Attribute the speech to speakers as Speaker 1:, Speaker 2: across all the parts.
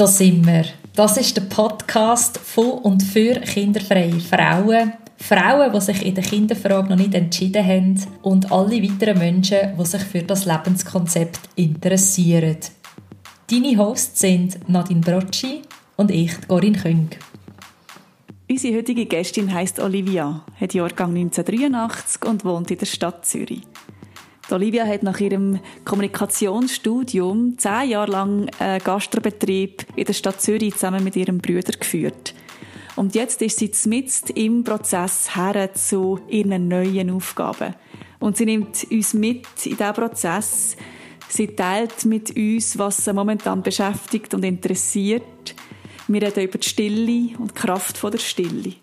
Speaker 1: Da sind wir. Das ist der Podcast von und für kinderfreie Frauen. Frauen, die sich in der Kinderfrage noch nicht entschieden haben und alle weiteren Menschen, die sich für das Lebenskonzept interessieren. Deine Hosts sind Nadine Brocci und ich, Corinne Küng.
Speaker 2: Unsere heutige Gästin heißt Olivia, hat Jahrgang 1983 und wohnt in der Stadt Zürich. Olivia hat nach ihrem Kommunikationsstudium zehn Jahre lang einen Gastrobetrieb in der Stadt Zürich zusammen mit ihrem Bruder geführt. Und jetzt ist sie mitten im Prozess her zu ihren neuen Aufgaben. Und sie nimmt uns mit in diesen Prozess. Sie teilt mit uns, was sie momentan beschäftigt und interessiert. Wir reden über die Stille und die Kraft der Stille.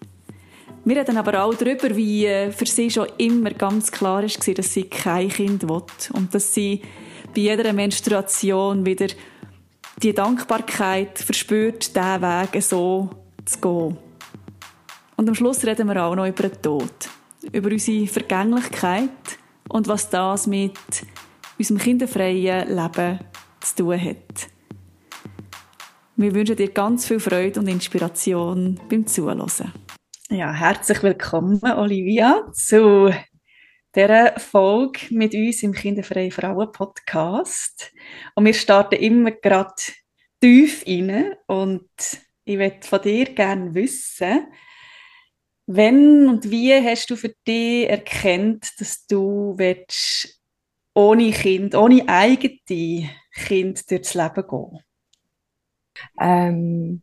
Speaker 2: Wir reden aber auch darüber, wie äh, für sie schon immer ganz klar war, dass sie kein Kind will und dass sie bei jeder Menstruation wieder die Dankbarkeit verspürt, diesen Weg so zu gehen. Und am Schluss reden wir auch noch über den Tod, über unsere Vergänglichkeit und was das mit unserem kinderfreien Leben zu tun hat. Wir wünschen dir ganz viel Freude und Inspiration beim Zuhören. Ja, herzlich willkommen, Olivia, zu dieser Folge mit uns im Kinderfreie Frauen Podcast. Und wir starten immer gerade tief rein und ich möchte von dir gerne wissen, wenn und wie hast du für dich erkannt, dass du willst, ohne Kind, ohne eigene Kind durchs Leben gehen?
Speaker 3: Ähm,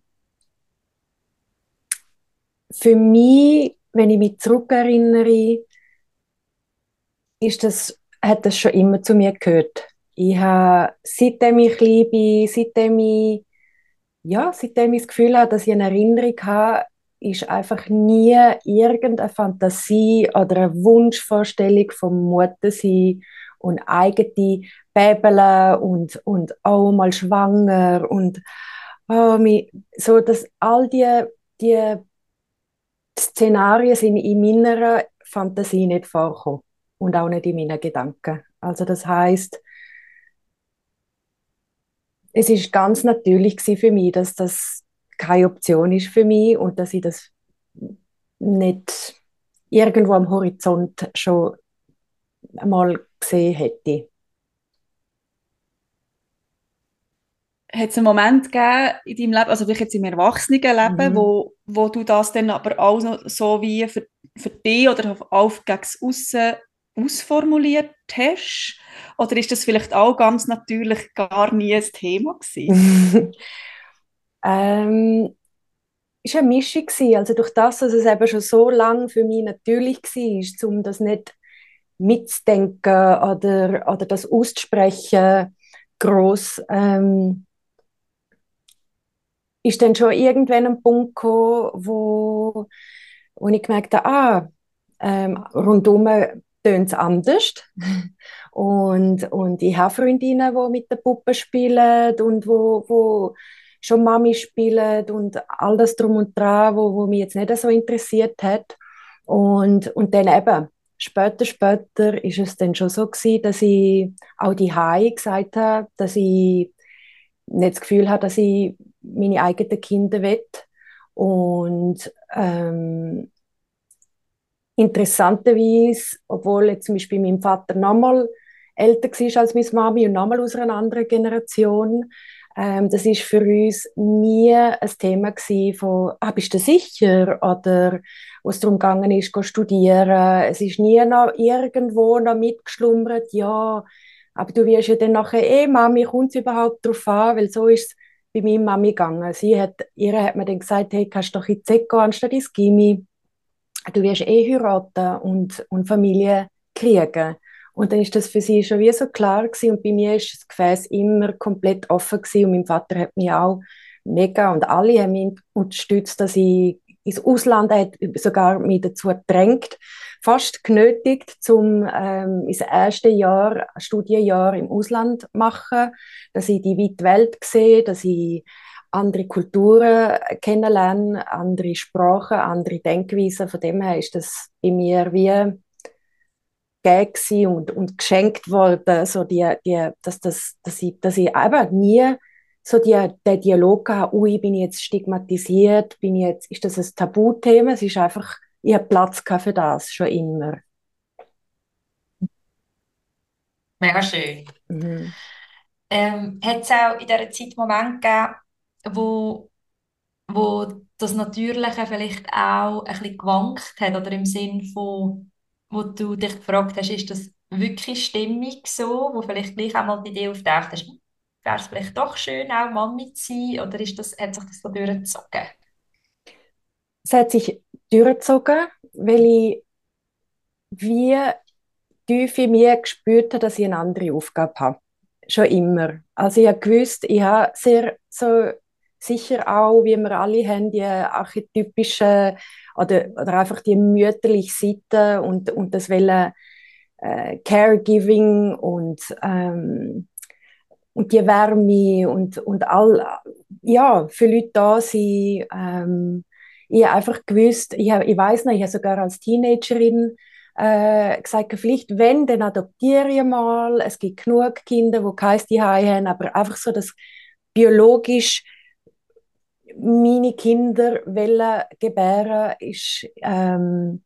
Speaker 3: für mich, wenn ich mich zurückerinnere, ist das, hat das schon immer zu mir gehört. Ich habe, seitdem ich klein bin, seitdem ich, ja, seitdem ich das Gefühl habe, dass ich eine Erinnerung habe, ist einfach nie irgendeine Fantasie oder eine Wunschvorstellung vom Muttersein und eigene Bäbeln und, und auch mal schwanger und oh, so, dass all die, die Szenarien sind in meiner Fantasie nicht vorgekommen und auch nicht in meinen Gedanken. Also das heißt, es ist ganz natürlich für mich, dass das keine Option ist für mich und dass ich das nicht irgendwo am Horizont schon mal gesehen hätte.
Speaker 2: Hat es einen Moment gegeben in deinem Leben, also vielleicht jetzt im Erwachsenenleben, mhm. wo, wo du das dann aber auch so wie für, für dich oder auf gegen Aussen ausformuliert hast? Oder ist das vielleicht auch ganz natürlich gar nie ein Thema gewesen?
Speaker 3: ähm, war eine Mischung. Also durch das, dass es eben schon so lange für mich natürlich war, um das nicht mitzudenken oder, oder das auszusprechen, groß. Ähm, ist dann schon irgendwann ein Punkt gekommen, wo, wo ich gemerkt habe, ah, ähm, rundum tönt es anders. und, und ich habe Freundinnen, die mit den Puppen spielen und wo, wo schon Mami spielen und all das drum und dran, wo, wo mich jetzt nicht so interessiert hat. Und, und dann eben, später, später ist es dann schon so gewesen, dass ich auch die Hai gesagt habe, dass ich nicht das Gefühl habe, dass ich meine eigenen Kinder will. Und ähm, interessanterweise, obwohl jetzt zum Beispiel mein Vater nochmal älter war als meine Mami und nochmal aus einer anderen Generation, ähm, das ist für uns nie ein Thema gewesen von, ah, bist du sicher? Oder wo es darum gegangen ist, zu studieren. Es ist nie noch irgendwo noch mitgeschlummert, ja, aber du wirst ja dann nachher eh, Mami, kommt es überhaupt darauf an? Weil so ist es bei meiner Mami gegangen. Sie hat, ihr hat mir dann gesagt, hey, kannst doch in die gehen, anstatt ins Gimmi. Du wirst eh heiraten und, und Familie kriegen. Und dann ist das für sie schon wie so klar gewesen. Und bei mir ist das Gefäß immer komplett offen gewesen. Und mein Vater hat mich auch mega und alle haben mich unterstützt, dass ich ins Ausland, er hat sogar mich dazu gedrängt, fast genötigt, zum ähm, das erste Jahr, Studienjahr im Ausland machen, dass ich die weite Welt sehe, dass ich andere Kulturen kennenlerne, andere Sprachen, andere Denkweisen. Von dem her ist das bei mir wie gegeben und, und geschenkt worden, so die, die, dass, das, dass, ich, dass ich eben nie so die, der Dialog gehabt, ui, bin ich jetzt stigmatisiert, bin ich jetzt, ist das ein Tabuthema? Es ist einfach, ich habe Platz für das, schon immer.
Speaker 1: Mega schön. Mhm. Ähm, hat es auch in dieser Zeit Momente gegeben, wo, wo das Natürliche vielleicht auch ein bisschen gewankt hat oder im Sinn von, wo du dich gefragt hast, ist das wirklich stimmig so, wo vielleicht gleich einmal die Idee auftaucht hast, wäre es vielleicht doch schön, auch Mami zu sein, oder ist das, hat sich das so durchgezogen?
Speaker 3: Es hat sich durchgezogen, weil ich wie tief in mir gespürt habe, dass ich eine andere Aufgabe habe. Schon immer. Also ich habe gewusst, ich habe sehr so sicher auch, wie wir alle haben, die archetypische oder, oder einfach die mütterliche Seite und, und das Wollen äh, Caregiving und, ähm, und die Wärme und, und all, ja, für Leute da sind. Ähm, ich habe einfach gewusst, ich, ich weiß noch, ich habe sogar als Teenagerin äh, gesagt, vielleicht wenn, dann adoptiere ich mal. Es gibt genug Kinder, die kein Zuhause haben, aber einfach so das biologisch meine Kinder wollen gebären, ist ähm,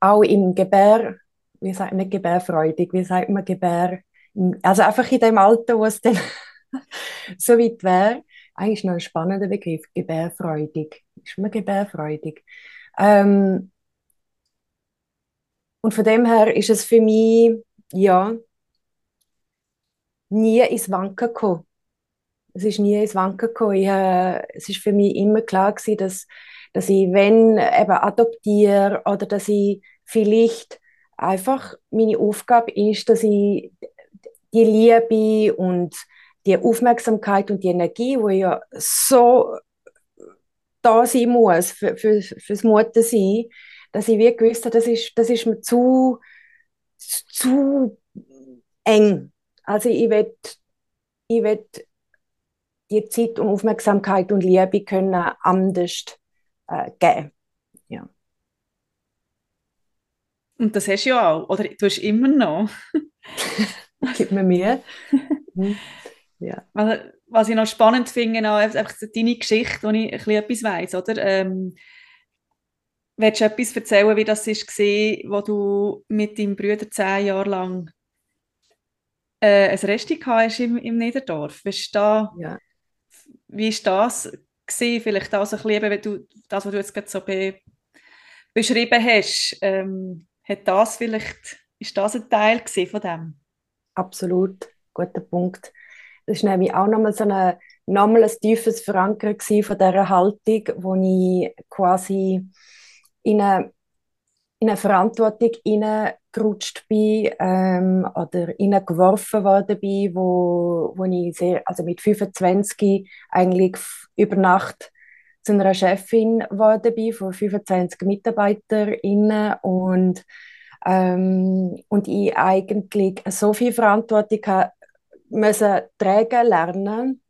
Speaker 3: auch im Gebär, wie sagt man gebärfreudig, wie sagt man Gebär, also einfach in dem Alter, wo es dann so weit wäre, eigentlich noch ein spannender Begriff, gebärfreudig. Ist man gebärfreudig? Ähm, und von dem her ist es für mich, ja, nie ins Wanken gekommen. Es ist nie ins Wanken gekommen. Ich, äh, es ist für mich immer klar gewesen, dass, dass ich, wenn eben adoptiere oder dass ich vielleicht einfach meine Aufgabe ist, dass ich die Liebe und die Aufmerksamkeit und die Energie, wo ja so da sein muss für, für, fürs Muttersein, dass ich wie gewusst habe, das ist, das ist mir zu, zu eng. Also ich will, ich will die Zeit und Aufmerksamkeit und Liebe können anders äh, geben. Ja.
Speaker 2: Und das hast du ja auch, oder du hast immer noch.
Speaker 3: Gib mir Mühe. Hm.
Speaker 2: ja. Also, was ich noch spannend finde, auch einfach deine Geschichte, wo ich ein bisschen etwas weiss, oder? Ähm, willst du etwas erzählen, wie das war, wo du mit deinem Bruder zehn Jahre lang äh, ein Resti hast im, im Niederdorf? Weißt da, ja. Wie war das gewesen? Vielleicht auch so ein bisschen, wenn du, das, was du jetzt gerade so be beschrieben hast, ähm, hat das vielleicht, ist das ein Teil von dem?
Speaker 3: Absolut, guter Punkt. Das war nämlich auch nochmal so eine, nochmal ein tiefes Verankern von dieser Haltung, wo ich quasi in eine, in eine Verantwortung hineingerutscht bin ähm, oder hineingeworfen worden bin, wo, wo ich sehr, also mit 25 eigentlich über Nacht zu einer Chefin geworden bin von 25 MitarbeiterInnen und ähm, und ich eigentlich so viel Verantwortung müssen tragen lernen,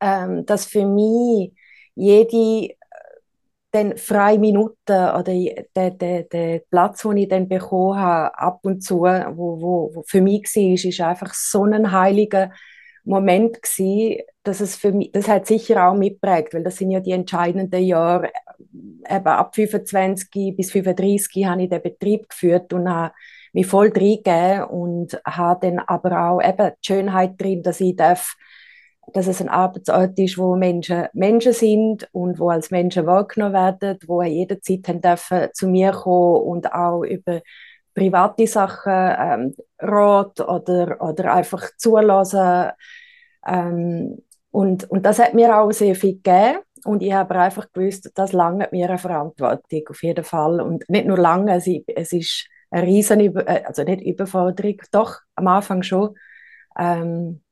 Speaker 3: ähm, dass für mich jede dann freie Minuten oder der, der, der Platz, den ich dann bekommen habe, ab und zu, wo, wo, wo für mich war, ist einfach so ein heiliger Moment gewesen, dass es für mich, das hat sicher auch mitprägt, weil das sind ja die entscheidenden Jahre, eben ab 25 bis 35 habe ich den Betrieb geführt und habe mich voll reingegeben und habe dann aber auch eben die Schönheit drin, dass ich darf dass es ein Arbeitsort ist, wo Menschen Menschen sind und wo als Menschen wahrgenommen werden, wo jederzeit dürfen zu mir kommen und auch über private Sachen ähm, Rat oder, oder einfach zulassen. Ähm, und, und das hat mir auch sehr viel gegeben. Und ich habe einfach gewusst, das lange mir eine Verantwortung, auf jeden Fall. Und nicht nur lange, es, es ist eine riesen, äh, also nicht Überforderung, doch am Anfang schon. Ähm,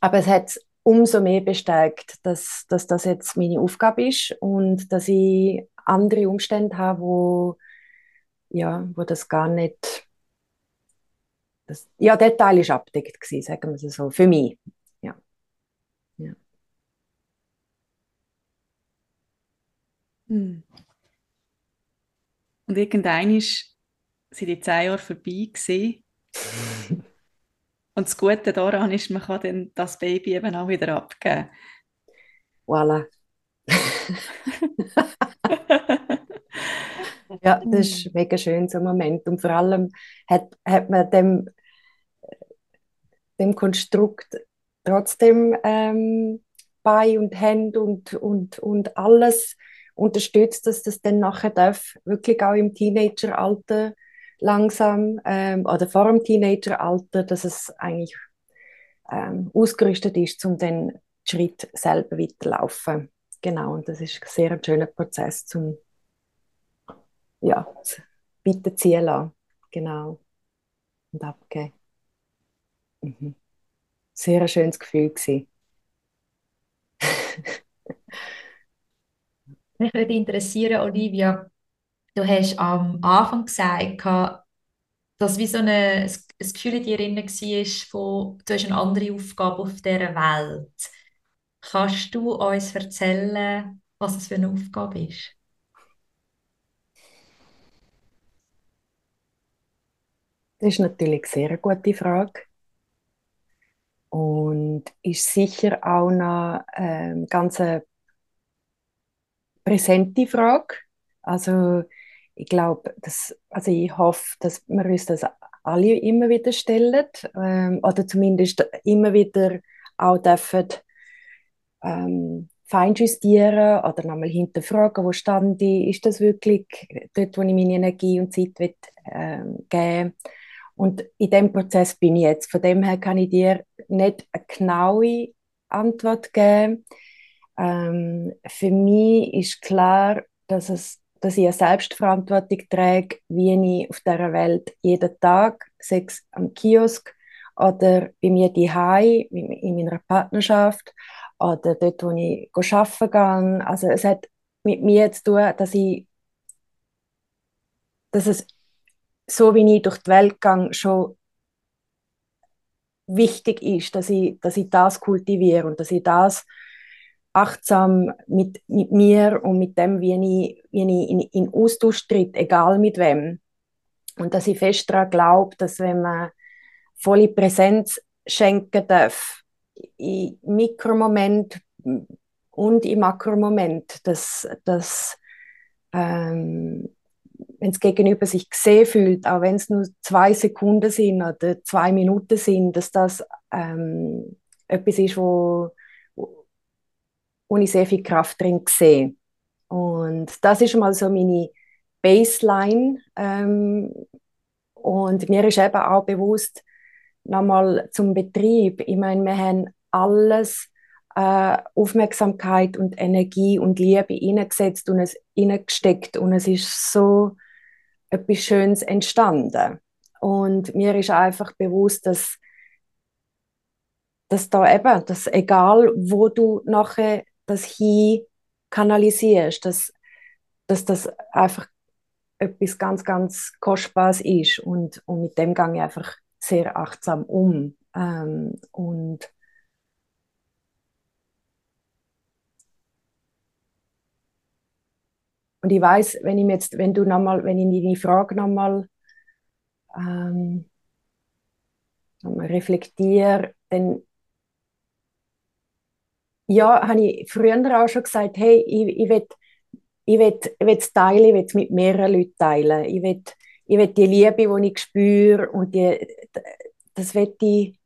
Speaker 3: aber es hat umso mehr bestärkt, dass, dass das jetzt meine Aufgabe ist und dass ich andere Umstände habe, wo, ja, wo das gar nicht. Das, ja, der Teil abdeckt gewesen, sagen wir es so, für mich. Ja. ja.
Speaker 2: Hm. Und irgendwann ist, sind die zehn Jahre vorbei gewesen. Und das Gute daran ist, man kann dann das Baby eben auch wieder abgeben.
Speaker 3: Voilà. ja, das ist mega schön, so ein Moment. Und vor allem hat, hat man dem, dem Konstrukt trotzdem ähm, bei und Hände und, und, und alles unterstützt, dass das dann nachher darf, wirklich auch im Teenageralter langsam ähm, oder vor dem Teenageralter, dass es eigentlich ähm, ausgerüstet ist, um den Schritt selber weiterlaufen. Genau, und das ist ein sehr schöner Prozess zum ja, weiterziehen lassen. Genau. Und abgeben. Mhm. Sehr ein schönes Gefühl gewesen.
Speaker 1: Mich würde interessieren, Olivia, du hast am Anfang gesagt, dass wie so eine, ein Gefühl in dir drin war, von, du hast eine andere Aufgabe auf dieser Welt. Kannst du uns erzählen, was es für eine Aufgabe ist?
Speaker 3: Das ist natürlich eine sehr gute Frage. Und ist sicher auch noch eine ähm, ganz präsente Frage. Also ich glaube, dass, also ich hoffe, dass wir uns das alle immer wieder stellen ähm, oder zumindest immer wieder auch dürfen ähm, feinjustieren oder nochmal hinterfragen, wo stand ich, ist das wirklich dort, wo ich meine Energie und Zeit will, ähm, geben Und in dem Prozess bin ich jetzt. Von dem her kann ich dir nicht eine genaue Antwort geben. Ähm, für mich ist klar, dass, es, dass ich eine Selbstverantwortung trage, wie ich auf dieser Welt jeden Tag, sechs am Kiosk oder bei mir daheim in meiner Partnerschaft oder dort, wo ich arbeiten gehe. Also es hat mit mir zu tun, dass ich dass es so wie ich durch die Welt gehe, schon wichtig ist, dass ich, dass ich das kultiviere und dass ich das achtsam mit, mit mir und mit dem, wie ich, wie ich in, in Austausch tritt, egal mit wem. Und dass ich fest daran glaube, dass wenn man volle Präsenz schenken darf, im Mikromoment und im Makromoment, dass, dass ähm, wenn es gegenüber sich gesehen fühlt, auch wenn es nur zwei Sekunden sind oder zwei Minuten sind, dass das ähm, etwas ist, wo wo ich sehr viel Kraft drin sehe. Und das ist mal so meine Baseline. Ähm, und mir ist eben auch bewusst, nochmal zum Betrieb. Ich meine, wir haben alles äh, Aufmerksamkeit und Energie und Liebe hineingesetzt und es hineingesteckt und es ist so etwas Schönes entstanden. Und mir ist einfach bewusst, dass, dass da eben, dass egal wo du nachher das hin kanalisierst, dass, dass das einfach etwas ganz, ganz Kostbares ist und, und mit dem gehe ich einfach sehr achtsam um. Ähm, und Und ich weiß, wenn ich jetzt, wenn du noch mal, wenn ich deine Frage nochmal ähm, reflektiere, dann ja, habe ich früher auch schon gesagt, hey, ich, ich will ich will, ich will es teilen, ich will es mit mehreren Leuten teilen. Ich will, ich will die Liebe, die ich spüre und die, das will ich,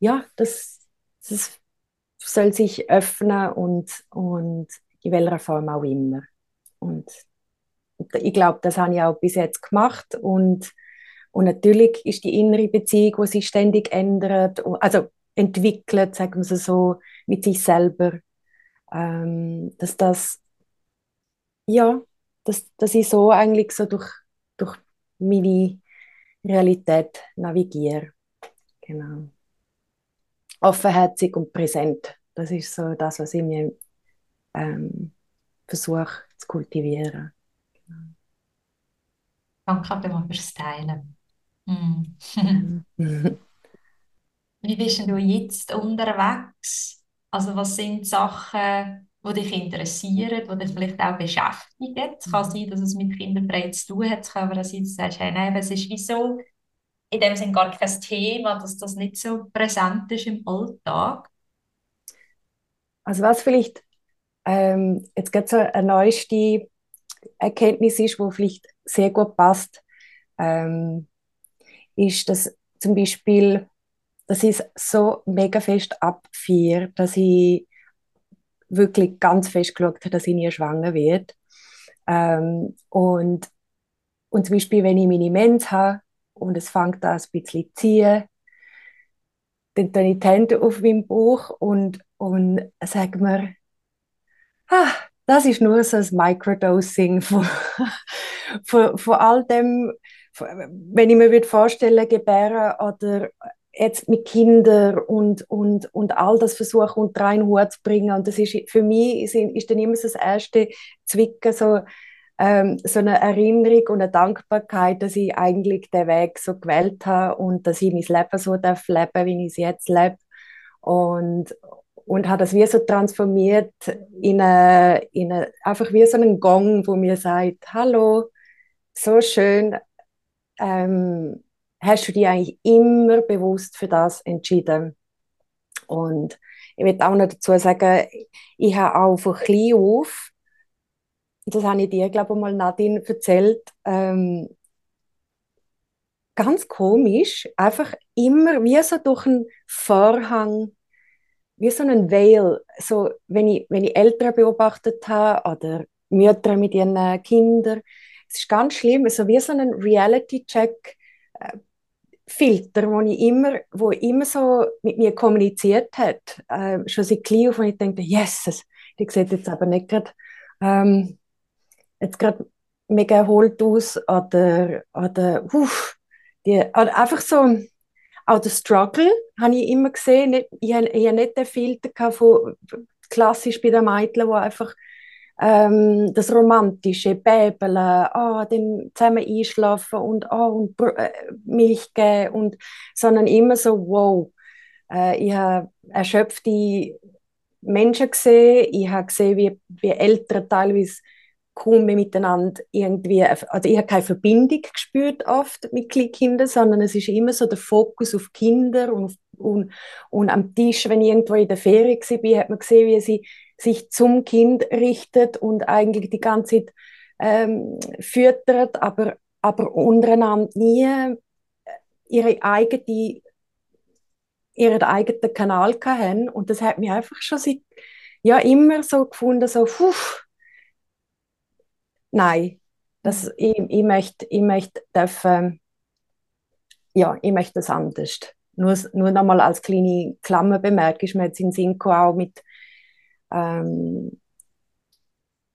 Speaker 3: ja, das, das soll sich öffnen und, und in welcher Form auch immer. Und ich glaube, das habe ich auch bis jetzt gemacht und, und natürlich ist die innere Beziehung, die sich ständig ändert, also entwickelt, sagen wir so, mit sich selber, ähm, dass das, ja, dass, dass ich so eigentlich so durch, durch meine Realität navigiere. Genau. Offenherzig und präsent. Das ist so das, was ich mir ähm, versuche zu kultivieren. Genau.
Speaker 1: Danke fürs Teilen. Mm. Wie bist du jetzt unterwegs? Also was sind Sachen, die dich interessieren, die dich vielleicht auch beschäftigen? Es kann sein, dass es mit Kinderfrei zu tun hat, es kann aber auch sein, dass du sagst, hey, nein, es ist wie so, in dem Sinne gar kein Thema, dass das nicht so präsent ist im Alltag?
Speaker 3: Also was vielleicht ähm, jetzt gerade so eine neueste Erkenntnis ist, wo vielleicht sehr gut passt, ähm, ist, dass zum Beispiel, dass ich es so mega fest abfeiere, dass ich wirklich ganz fest geschaut habe, dass ich nie schwanger werde. Ähm, und, und zum Beispiel, wenn ich meine Mens habe und es fängt an ein bisschen zu ziehen, dann tue ich die Hände auf meinem Bauch und, und sage mir, ah, das ist nur so ein Microdosing von, von, von all dem, wenn ich mir vorstellen gebären oder jetzt mit Kindern und, und, und all das versuchen unter einen Hut zu bringen. Und das ist für mich ist, ist dann immer das erste Zwicken, so, ähm, so eine Erinnerung und eine Dankbarkeit, dass ich eigentlich den Weg so gewählt habe und dass ich mein Leben so darf leben, wie ich es jetzt lebe. Und, und hat das wie so transformiert in, eine, in eine, einfach wie so einen Gong, wo mir sagt, hallo, so schön, ähm, hast du dich eigentlich immer bewusst für das entschieden. Und ich will auch noch dazu sagen, ich habe auch von klein auf, das habe ich dir, glaube ich, mal Nadine erzählt, ähm, ganz komisch, einfach immer wie so durch einen Vorhang, wie so einen Veil, so, wenn ich, wenn ich Eltern beobachtet habe oder Mütter mit ihren Kindern, es ist ganz schlimm, so wie so ein Reality-Check, Filter, wo ich immer, wo immer so mit mir kommuniziert hat, äh, schon seit klein auf, und ich denke, yes, die sieht jetzt aber nicht gerade, ähm, jetzt gerade mega erholt aus oder, oder, uff, die, oder einfach so, auch der Struggle habe ich immer gesehen, ich, habe, ich habe nicht den Filter von, klassisch bei den Mädchen, wo einfach ähm, das romantische Bäbeln, ah, dann zusammen einschlafen und, ah, und äh, Milch geben, und, sondern immer so, wow, äh, ich habe erschöpfte Menschen gesehen, ich habe gesehen, wie, wie Eltern teilweise kaum mehr miteinander irgendwie, also ich habe keine Verbindung gespürt oft mit Kindern, sondern es ist immer so der Fokus auf Kinder und, und, und am Tisch, wenn ich irgendwo in der Ferie war, hat man gesehen, wie sie sich zum Kind richtet und eigentlich die ganze Zeit ähm, füttert, aber, aber untereinander nie äh, ihre eigene, ihren eigenen Kanal haben. Und das hat mich einfach schon seit, ja, immer so gefunden, so, puh, nein, das, mhm. ich, ich möchte, ich möchte dürfen, ja, ich möchte das anders. Nur, nur nochmal als kleine Klammer bemerkt, ist mir jetzt in Sinn auch mit ähm,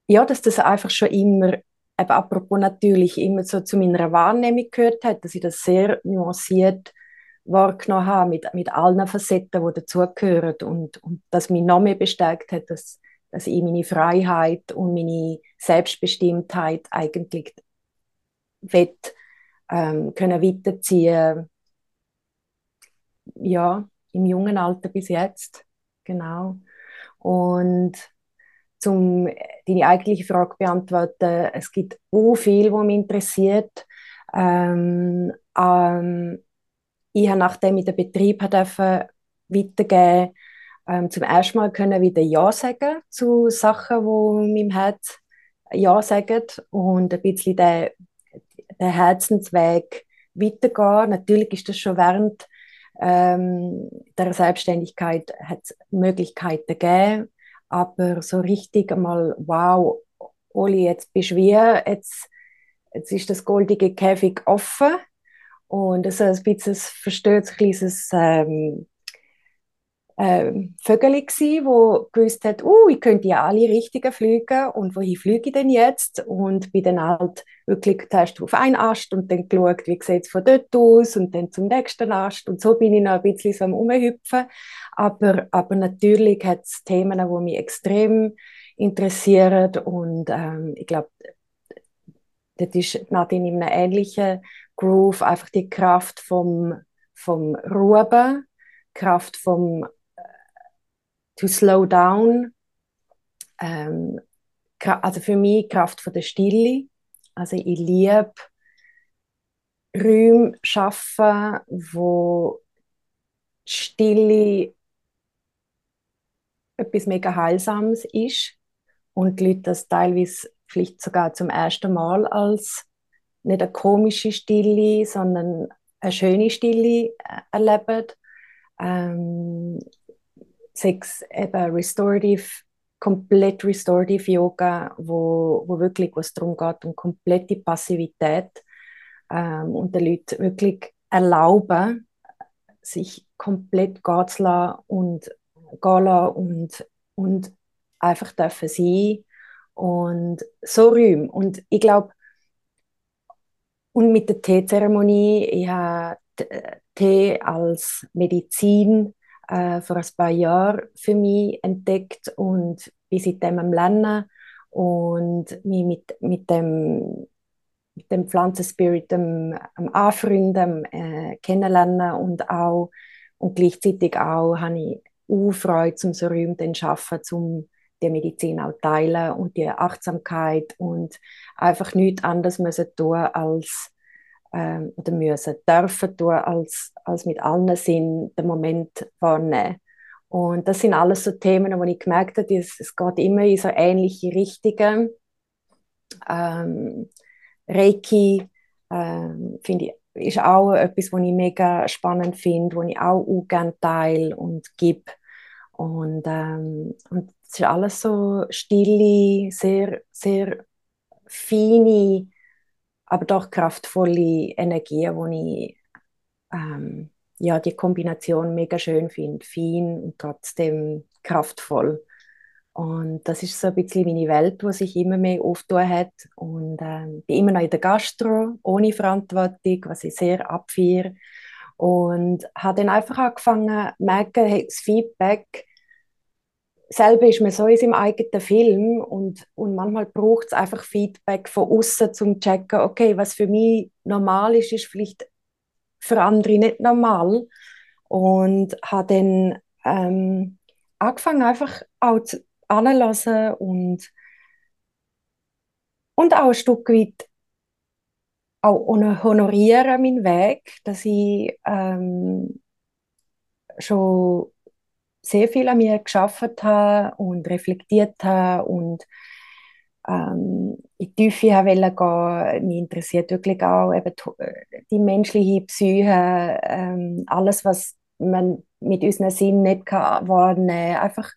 Speaker 3: ja, dass das einfach schon immer, eben apropos natürlich, immer so zu meiner Wahrnehmung gehört hat, dass ich das sehr nuanciert wahrgenommen habe, mit, mit allen Facetten, die dazugehören und, und das mich noch mehr bestärkt hat, dass, dass ich meine Freiheit und meine Selbstbestimmtheit eigentlich will, ähm, können weiterziehen ja, im jungen Alter bis jetzt, genau. Und zum deine eigentliche Frage beantworten, es gibt so viel, was mich interessiert. Ähm, ähm, ich habe, nachdem ich den Betrieb durfte, weitergeben ähm, zum ersten Mal können wieder Ja sagen zu Sachen, wo meinem Herz Ja sagen und ein bisschen den, den Herzensweg weitergehen. Natürlich ist das schon während ähm, der Selbstständigkeit hat es Möglichkeiten gegeben, aber so richtig einmal, wow, Oli, jetzt bist du wie, jetzt, jetzt ist das goldige Käfig offen. Und es ist ein bisschen ein verstößtes kleines ähm, ähm, Vögel gsi, wo gewusst hat, uh, ich könnte ja alle richtigen fliegen und wohin fliege ich denn jetzt? Und bin dann halt wirklich zuerst auf einen Ast und dann geschaut, wie sieht es von dort aus und dann zum nächsten Ast und so bin ich noch ein bisschen so am Umhüpfen. Aber, aber natürlich hat es Themen, die mich extrem interessieren und ähm, ich glaube, das ist Nadine in einem ähnlichen Groove, einfach die Kraft vom, vom Ruben, Kraft vom to slow down. Ähm, also für mich Kraft von der Stille. Also ich liebe Räume schaffen, wo die Stille etwas mega Heilsames ist und die Leute das teilweise vielleicht sogar zum ersten Mal als nicht eine komische Stille, sondern eine schöne Stille äh, erleben. Ähm, sechs eben Restorative, komplett Restorative Yoga, wo, wo wirklich was darum geht, um komplette Passivität ähm, und den Leuten wirklich erlauben, sich komplett gehen zu lassen und gehen lassen und, und einfach dürfen sein und so rühmen. Und ich glaube, und mit der Teezeremonie, ich habe Tee als Medizin äh, vor ein paar Jahren für mich entdeckt und bin seitdem am Lernen und mich mit, mit dem mit dem Pflanzenspirit am, am Anfreunden, äh, kennenlernen und auch und gleichzeitig auch habe ich auch Freude zum so rühmten Schaffen, zum die Medizin auch teilen und die Achtsamkeit und einfach nichts anderes müssen tun als ähm, oder müssen dürfen tun als, als mit allen Sinn den Moment wahrnehmen. Und das sind alles so Themen, wo ich gemerkt habe, es, es geht immer in so ähnliche Richtungen. Ähm, Reiki ähm, finde ist auch etwas, was ich mega spannend finde, was ich auch, auch gerne teile und gebe. Und, ähm, und es ist alles so stille, sehr, sehr feine, aber doch kraftvolle Energie, wo ich ähm, ja, die Kombination mega schön finde. Fein und trotzdem kraftvoll. Und das ist so ein bisschen meine Welt, die sich immer mehr auftun hat. Und ähm, bin immer noch in der Gastro, ohne Verantwortung, was ich sehr abfeiere. Und habe dann einfach angefangen merken, hey, das Feedback, selber ist man so in seinem eigenen Film und, und manchmal braucht es einfach Feedback von außen zum checken, okay, was für mich normal ist, ist vielleicht für andere nicht normal. Und habe dann ähm, angefangen, einfach auch zu, anlassen und, und auch ein Stück weit auch honorieren meinen Weg, dass ich ähm, schon sehr viel an mir geschafft habe und reflektiert habe und ähm, in die Tiefe wollte gehen. Mich interessiert wirklich auch eben die menschliche Psyche, ähm, alles, was man mit unseren Sinnen nicht kann wahrnehmen kann. Einfach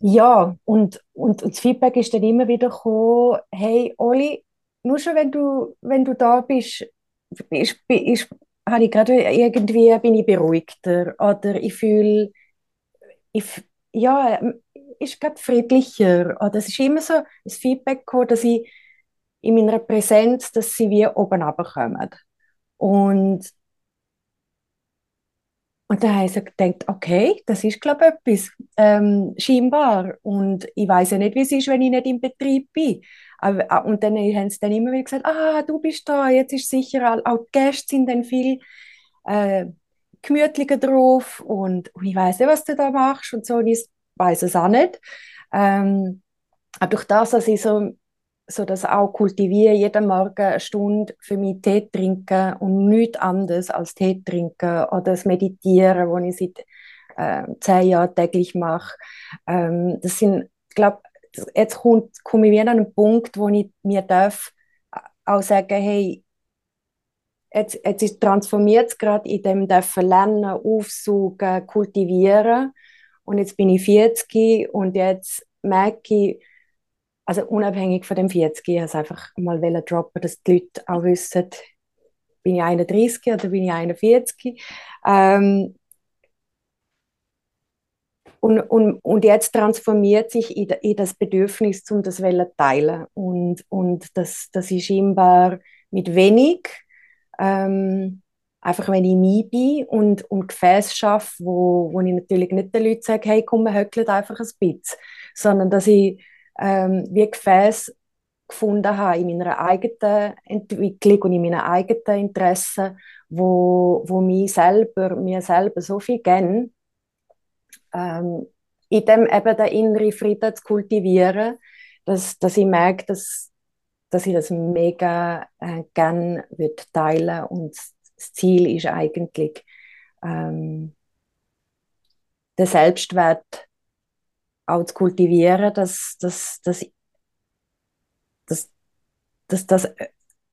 Speaker 3: ja, und, und, und das Feedback ist dann immer wieder gekommen, hey Oli, nur schon wenn du, wenn du da bist, ist, ist, habe ich gerade irgendwie, bin ich beruhigter oder ich fühle, ich, ja, ist gerade friedlicher. Oder es ist immer so ein Feedback gekommen, dass ich in meiner Präsenz, dass sie wie oben runterkommen. Und und dann habe ich gedacht, okay, das ist, glaube ich, etwas, ähm, scheinbar. Und ich weiß ja nicht, wie es ist, wenn ich nicht im Betrieb bin. Aber, ah, und dann haben sie dann immer wieder gesagt, ah, du bist da, jetzt ist sicher, auch die Gäste sind dann viel äh, gemütlicher drauf und, und ich weiß nicht, was du da machst und so, und ich weiß es auch nicht. Ähm, aber durch das, dass ich so so das auch kultiviere, jeden Morgen eine Stunde für mich Tee trinken und nichts anderes als Tee trinken oder das Meditieren, was ich seit äh, zehn Jahren täglich mache. Ähm, das sind, glaube, jetzt kommt, komme ich wieder an einen Punkt, wo ich mir darf auch sagen, hey, jetzt, jetzt ist transformiert es gerade in dem dürfen lernen, aufsuchen, kultivieren und jetzt bin ich 40 und jetzt merke ich, also unabhängig von dem 40, ich es einfach mal droppen, dass die Leute auch wissen, bin ich 31 oder bin ich 41. Ähm, und, und, und jetzt transformiert sich in, in das Bedürfnis, um das Welle teilen. Und, und das, das ist scheinbar mit wenig, ähm, einfach wenn ich mich bin und, und Gefäß schaffe, wo, wo ich natürlich nicht den Leuten sage, hey, komm, wir einfach ein bisschen, sondern dass ich ähm, wie Gefäß gefunden habe in meiner eigenen Entwicklung und in meinen eigenen Interessen, wo, wo mich selber, mir selber so viel geben, ähm, in dem eben den inneren Frieden zu kultivieren, dass, dass ich merke, dass, dass ich das mega äh, gerne würde teilen und das Ziel ist eigentlich ähm, den Selbstwert auch zu kultivieren, dass, dass, dass, dass, dass das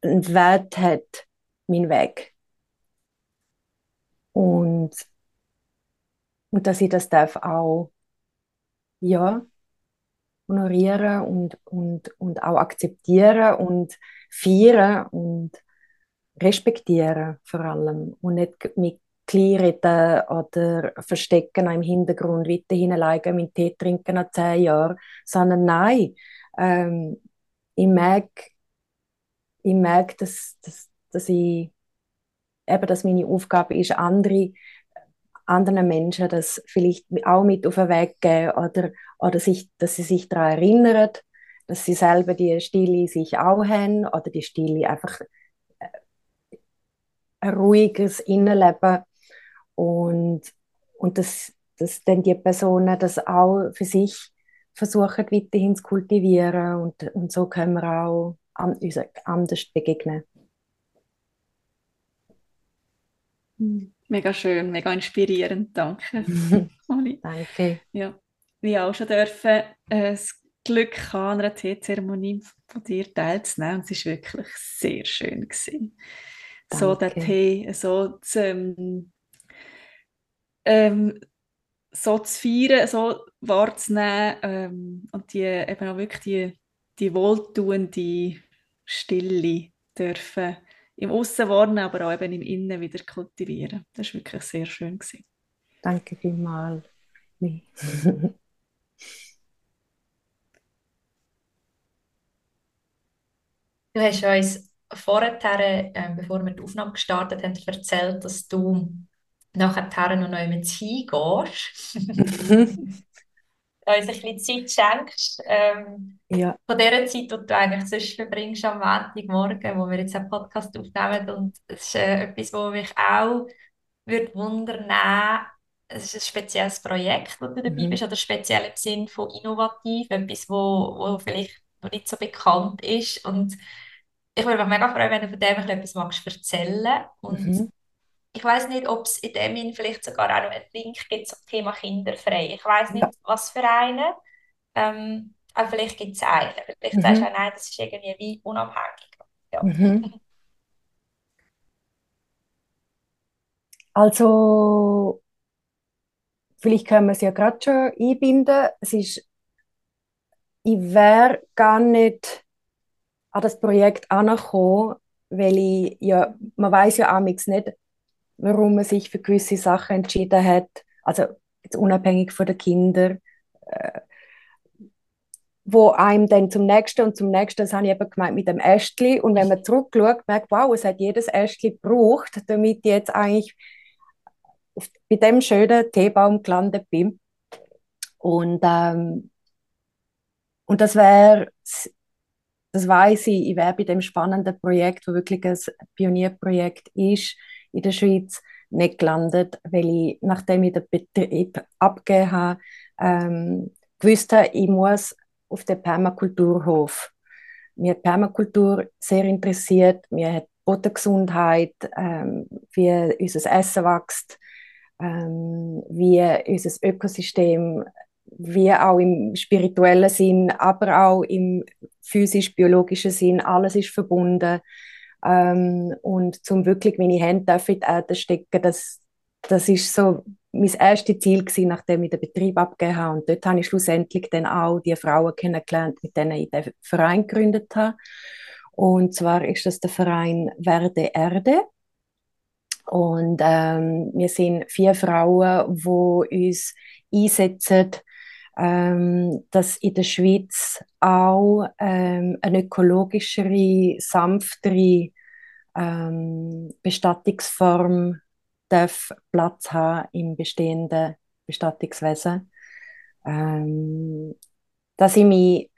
Speaker 3: einen Wert hat, mein Weg. Und, und dass ich das darf auch ja, honorieren und, und, und auch akzeptieren und feiern und respektieren vor allem und nicht mit kleinreden oder verstecken im Hintergrund weiterhin alleine meinen Tee trinken nach zehn Jahren, sondern nein, ähm, ich merke, ich merke dass, dass, dass ich eben, dass meine Aufgabe ist, andere anderen Menschen das vielleicht auch mit auf den Weg geben oder, oder sich, dass sie sich daran erinnern, dass sie selber die Stille sich auch haben oder die Stille einfach äh, ein ruhiges Innenleben und, und dass, dass dann die Personen das auch für sich versuchen weiterhin zu kultivieren und, und so können wir auch uns anders begegnen.
Speaker 2: Mega schön, mega inspirierend, danke.
Speaker 3: danke.
Speaker 2: Ja, wir auch schon dürfen äh, das Glück haben, an einer Teezeremonie von dir teilzunehmen. Es war wirklich sehr schön. Gewesen. So der Tee, so zu, ähm, ähm, so zu feiern, so wahrzunehmen ähm, und die, eben auch wirklich die, die wohltuende Stille dürfen im Aussen wahrnehmen, aber auch eben im Innen wieder kultivieren. Das war wirklich sehr schön. Gewesen.
Speaker 3: Danke vielmals. du
Speaker 1: hast uns vorher, äh, bevor wir die Aufnahme gestartet haben, erzählt, dass du nachher noch jemals hingehst. uns ein bisschen Zeit schenkst. Ähm,
Speaker 3: ja.
Speaker 1: Von der Zeit, die du eigentlich sonst verbringst am Montagmorgen, wo wir jetzt einen Podcast aufnehmen. Und das ist äh, etwas, was mich auch würde wundern es ist ein spezielles Projekt, wo du dabei mhm. bist, oder speziell im Sinn von innovativ, etwas, wo, wo vielleicht noch nicht so bekannt ist. Und ich würde mich mega freuen, wenn du von dem etwas magst erzählen und mhm ich weiß nicht, ob es in dem vielleicht sogar auch noch einen Link gibt zum Thema kinderfrei. Ich weiß nicht, ja. was für einen, ähm, aber vielleicht gibt es einen. Vielleicht mhm. sagst du auch, nein, das ist irgendwie wie unabhängig. Ja. Mhm.
Speaker 3: Also, vielleicht können wir es ja gerade schon einbinden. Es ist, ich wäre gar nicht an das Projekt angekommen, weil ich, ja, man weiß ja auch nicht, warum man sich für gewisse Sachen entschieden hat. Also jetzt unabhängig von den Kindern. Äh, wo einem dann zum nächsten und zum nächsten, das habe ich eben gemeint mit dem Ästli. Und wenn man zurückschaut, merkt wow, es hat jedes Ästli gebraucht, damit ich jetzt eigentlich auf, bei dem schönen Teebaum gelandet bin. Und, ähm, und das wäre, das weiß ich, ich wäre bei dem spannenden Projekt, wo wirklich ein Pionierprojekt ist, in der Schweiz nicht gelandet, weil ich, nachdem ich den Betrieb abgegeben habe, ähm, gewusst habe, ich muss auf den Permakulturhof. Mir hat Permakultur sehr interessiert, mir hat Bodengesundheit, ähm, wie unser Essen wächst, ähm, wie unser Ökosystem, wie auch im spirituellen Sinn, aber auch im physisch-biologischen Sinn, alles ist verbunden. Ähm, und zum wirklich meine Hände in die Erde stecken, das, das ist so mein erstes Ziel gewesen, nachdem ich den Betrieb abgegeben habe. Und dort habe ich schlussendlich dann auch die Frauen kennengelernt, mit denen ich den Verein gegründet habe. Und zwar ist das der Verein Werde Erde. Und ähm, wir sind vier Frauen, die uns einsetzen, ähm, dass in der Schweiz auch ähm, eine ökologischere, sanftere ähm, Bestattungsform darf Platz haben im bestehenden Bestattungswesen. Ähm, dass ich mich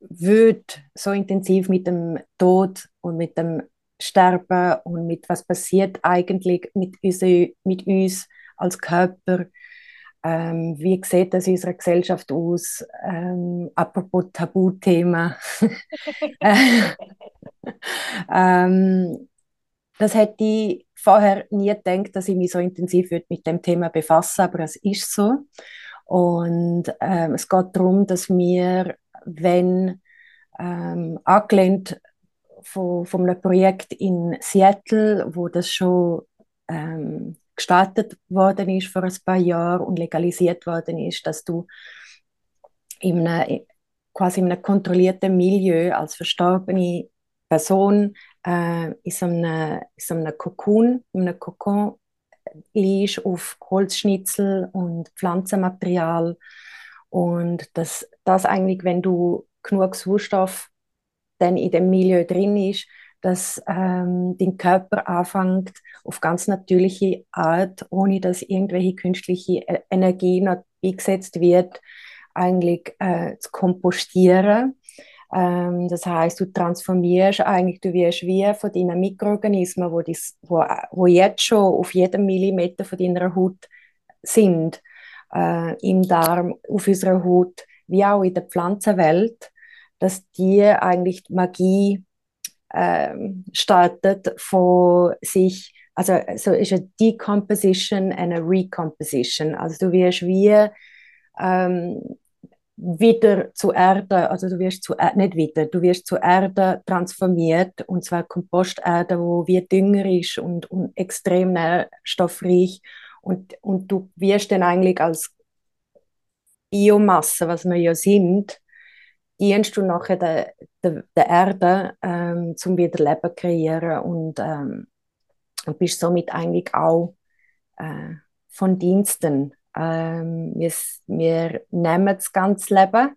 Speaker 3: würde so intensiv mit dem Tod und mit dem Sterben und mit was passiert eigentlich mit, uns, mit uns als Körper Ähm, wie sieht das in unserer Gesellschaft aus? Ähm, apropos Tabuthema. ähm, das hätte ich vorher nie gedacht, dass ich mich so intensiv mit dem Thema befasse, aber es ist so. Und ähm, es geht darum, dass wir, wenn ähm, angelehnt von, von einem Projekt in Seattle, wo das schon ähm, gestartet worden ist vor ein paar Jahren und legalisiert worden ist, dass du in einem, quasi in einem kontrollierten Milieu als verstorbene Person äh, in, so einem, in so einem Kokon, in einem Kokon liegst auf Holzschnitzel und Pflanzenmaterial. Und dass das eigentlich, wenn du genug Sauerstoff dann in dem Milieu drin ist, dass ähm, dein Körper anfängt, auf ganz natürliche Art, ohne dass irgendwelche künstliche e-, Energie noch eingesetzt wird, eigentlich äh, zu kompostieren. Ähm, das heißt, du transformierst eigentlich, du wirst wie von deinen Mikroorganismen, wo, dies, wo, wo jetzt schon auf jedem Millimeter von deiner Haut sind, äh, im Darm, auf unserer Haut, wie auch in der Pflanzenwelt, dass die eigentlich die Magie ähm, startet von sich, also so ist eine Decomposition und eine Recomposition. Also du wirst wie ähm, wieder zu Erde, also du wirst zu nicht wieder, du wirst zu Erde transformiert. Und zwar Komposterde, wo wie Dünger ist und, und extrem nährstoffreich. Und, und du wirst dann eigentlich als Biomasse, was wir ja sind, dienst du nachher der, der, der Erde ähm, zum wieder Leben kreieren und, ähm, und bist somit eigentlich auch äh, von Diensten. Ähm, wir, wir nehmen das ganze Leben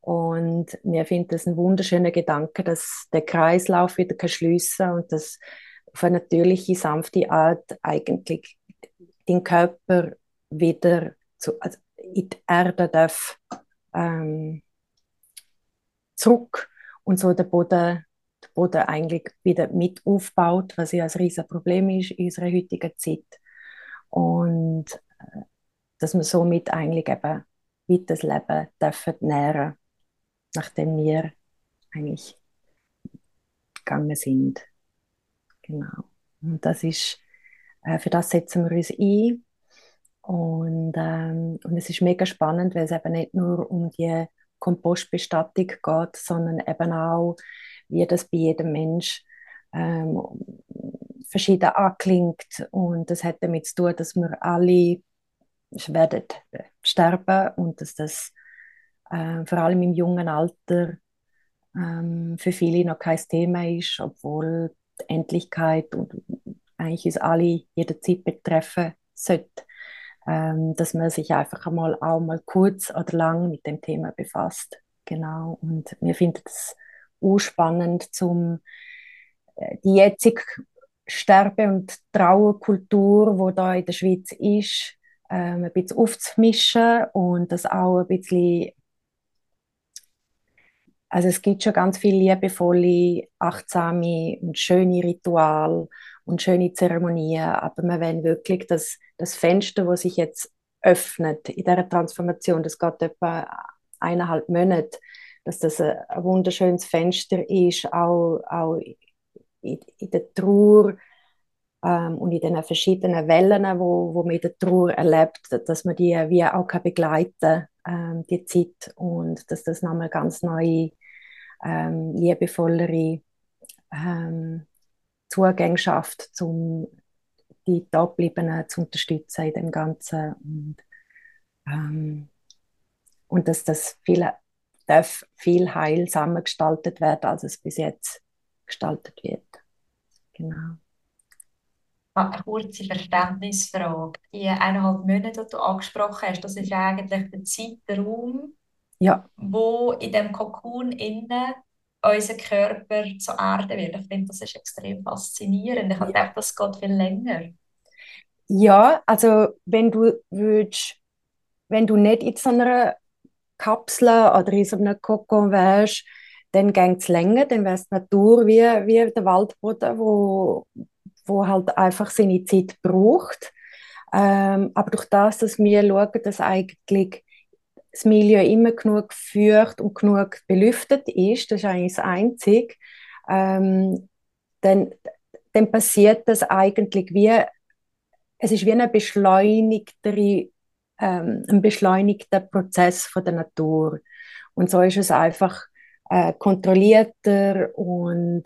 Speaker 3: und wir finden das ein wunderschöner Gedanke, dass der Kreislauf wieder kann schliessen und dass auf eine natürliche, sanfte Art eigentlich den Körper wieder zu, also in die Erde darf ähm, zurück und so der Boden, der Boden eigentlich wieder mit aufbaut, was ja ein riesiges Problem ist in unserer heutigen Zeit. Und äh, dass wir somit eigentlich eben weiter das Leben dürfen nähren, nachdem wir eigentlich gegangen sind. Genau. Und das ist, äh, für das setzen wir uns ein. Und, ähm, und es ist mega spannend, weil es eben nicht nur um die Kompostbestattung geht, sondern eben auch, wie das bei jedem Mensch ähm, verschieden anklingt. Und das hat damit zu tun, dass wir alle werden sterben und dass das äh, vor allem im jungen Alter ähm, für viele noch kein Thema ist, obwohl die Endlichkeit und eigentlich uns alle jederzeit betreffen sollte ähm, dass man sich einfach einmal auch mal kurz oder lang mit dem Thema befasst. Genau. Und wir finden es urspannend, zum äh, die jetzige Sterbe- und Trauerkultur, wo da in der Schweiz ist, ähm, ein bisschen aufzumischen und das auch ein bisschen also es gibt schon ganz viele liebevolle, achtsame und schöne Rituale und schöne Zeremonien, aber wir wollen wirklich das, das Fenster, das sich jetzt öffnet in dieser Transformation, das geht etwa eineinhalb Monate, dass das ein, ein wunderschönes Fenster ist, auch, auch in, in der Trauer ähm, und in den verschiedenen Wellen, wo, wo man in der Trauer erlebt, dass man die wie auch kann begleiten ähm, die Zeit und dass das nochmal ganz neue, ähm, liebevollere ähm, Zugänge schafft, um die Dablebenden zu unterstützen in dem Ganzen. Und, ähm, und dass das viel, darf viel heilsamer gestaltet werden, als es bis jetzt gestaltet wird. Genau.
Speaker 1: Eine kurze Verständnisfrage. Die eineinhalb Monate, die du angesprochen hast, das ist eigentlich der Zeitraum,
Speaker 3: ja.
Speaker 1: wo in dem Kokon innen unser Körper zur Erde wird. Ich finde, das ist extrem faszinierend. Ich ja. dachte, das geht viel länger.
Speaker 3: Ja, also wenn du willst, wenn du nicht in so einer Kapsel oder in so einem Kokon wärst, dann geht es länger, dann wäre es Natur wie, wie der Waldboden, wo, wo halt einfach seine Zeit braucht. Ähm, aber durch das, dass wir schauen, dass eigentlich das Milieu immer genug geführt und genug belüftet ist, das ist eigentlich das Einzige, ähm, dann, dann passiert das eigentlich wie, es ist wie eine beschleunigtere, ähm, ein beschleunigter Prozess von der Natur. Und so ist es einfach äh, kontrollierter und,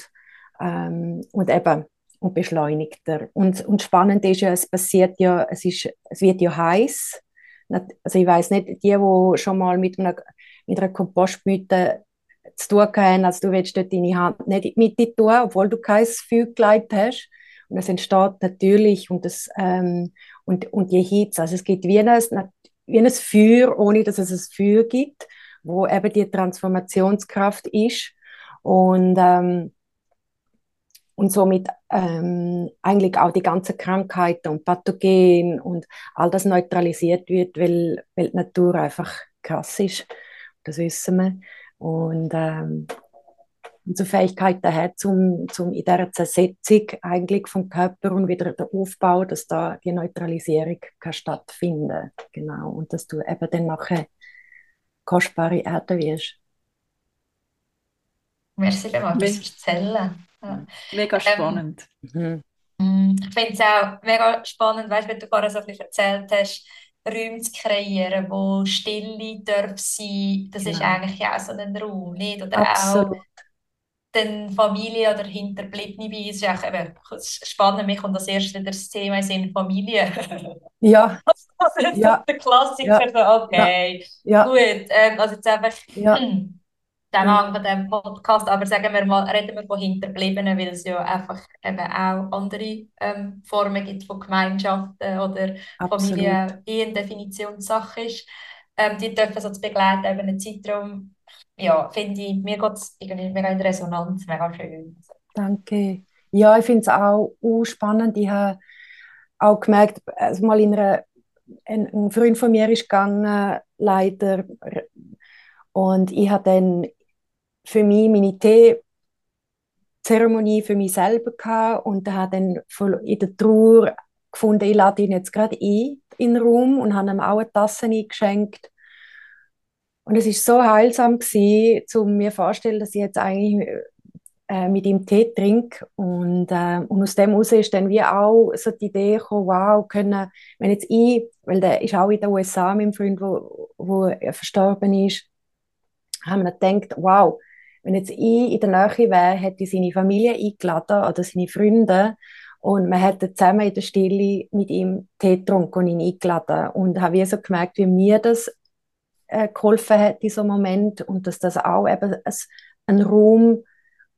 Speaker 3: ähm, und eben und beschleunigter. Und, und spannend ist ja, es passiert ja, es, ist, es wird ja heiß. Also ich weiß nicht, die, die schon mal mit einer, mit einer Kompostmütte zu tun haben, also du willst dort deine Hand nicht mit dir tun, obwohl du kein Feuer hast. Und es entsteht natürlich und, das, ähm, und, und die Hitze, also es gibt wie ein, wie ein Feuer, ohne dass es ein Feuer gibt, wo eben die Transformationskraft ist. Und ähm, und somit ähm, eigentlich auch die ganzen Krankheiten und Pathogen und all das neutralisiert wird, weil, weil die Natur einfach krass ist. Das wissen wir. Und ähm, unsere Fähigkeit daher zum, zum in dieser Zersetzung eigentlich vom Körper und wieder der Aufbau, dass da die Neutralisierung kann stattfinden genau und dass du eben dann nachher kostbare Erde wirst.
Speaker 1: Merci vielmals fürs Erzählen. Ja.
Speaker 2: Mega ähm, spannend.
Speaker 1: Ähm, ich finde es auch mega spannend, weißt, wenn du gerade so ein bisschen erzählt hast, Räume zu kreieren, wo Stille darf sein, das ja. ist eigentlich auch so ein Raum, nicht? Oder Absolut. auch den Familie oder Hinterbliebene bei uns ist auch eben spannend, mich und das erste das Thema sind Familie.
Speaker 3: Ja.
Speaker 1: das ist ja. der Klassiker, ja. okay, ja. gut, ähm, also jetzt einfach, ja. Hm Zusammenhang von diesem Podcast, aber sagen wir mal, reden wir von Hinterbliebenen, weil es ja einfach eben auch andere ähm, Formen gibt von Gemeinschaften oder Absolut. Familie, die eine Definitionssache ist. Ähm, die dürfen so zu begleiten über einen Zeitraum, ja, finde ich, mir geht es irgendwie mega in Resonanz, mega schön.
Speaker 3: Danke. Ja, ich finde es auch spannend. Ich habe auch gemerkt, also mal in einer, ein, ein Freund von mir ist gegangen, leider, und ich habe dann für mich meine Teezeremonie für mich selber gehabt und habe dann in der Trauer gefunden, ich lade ihn jetzt gerade ein in den Raum und habe ihm auch eine Tasse eingeschenkt. Und es ist so heilsam gewesen, zu mir vorstellen, dass ich jetzt eigentlich äh, mit ihm Tee trinke und, äh, und aus dem heraus ist dann wie auch so die Idee gekommen, wow, können, wenn jetzt ich, weil der ist auch in den USA, mein Freund, wo, wo verstorben ist, haben wir gedacht, wow, wenn jetzt ich in der Nähe wäre, hätte ich seine Familie eingeladen oder seine Freunde. Und man hätte zusammen in der Stille mit ihm Tee getrunken und ihn eingeladen. Und habe so gemerkt, wie mir das äh, geholfen hat in so einem Moment. Und dass das auch eben ein Raum,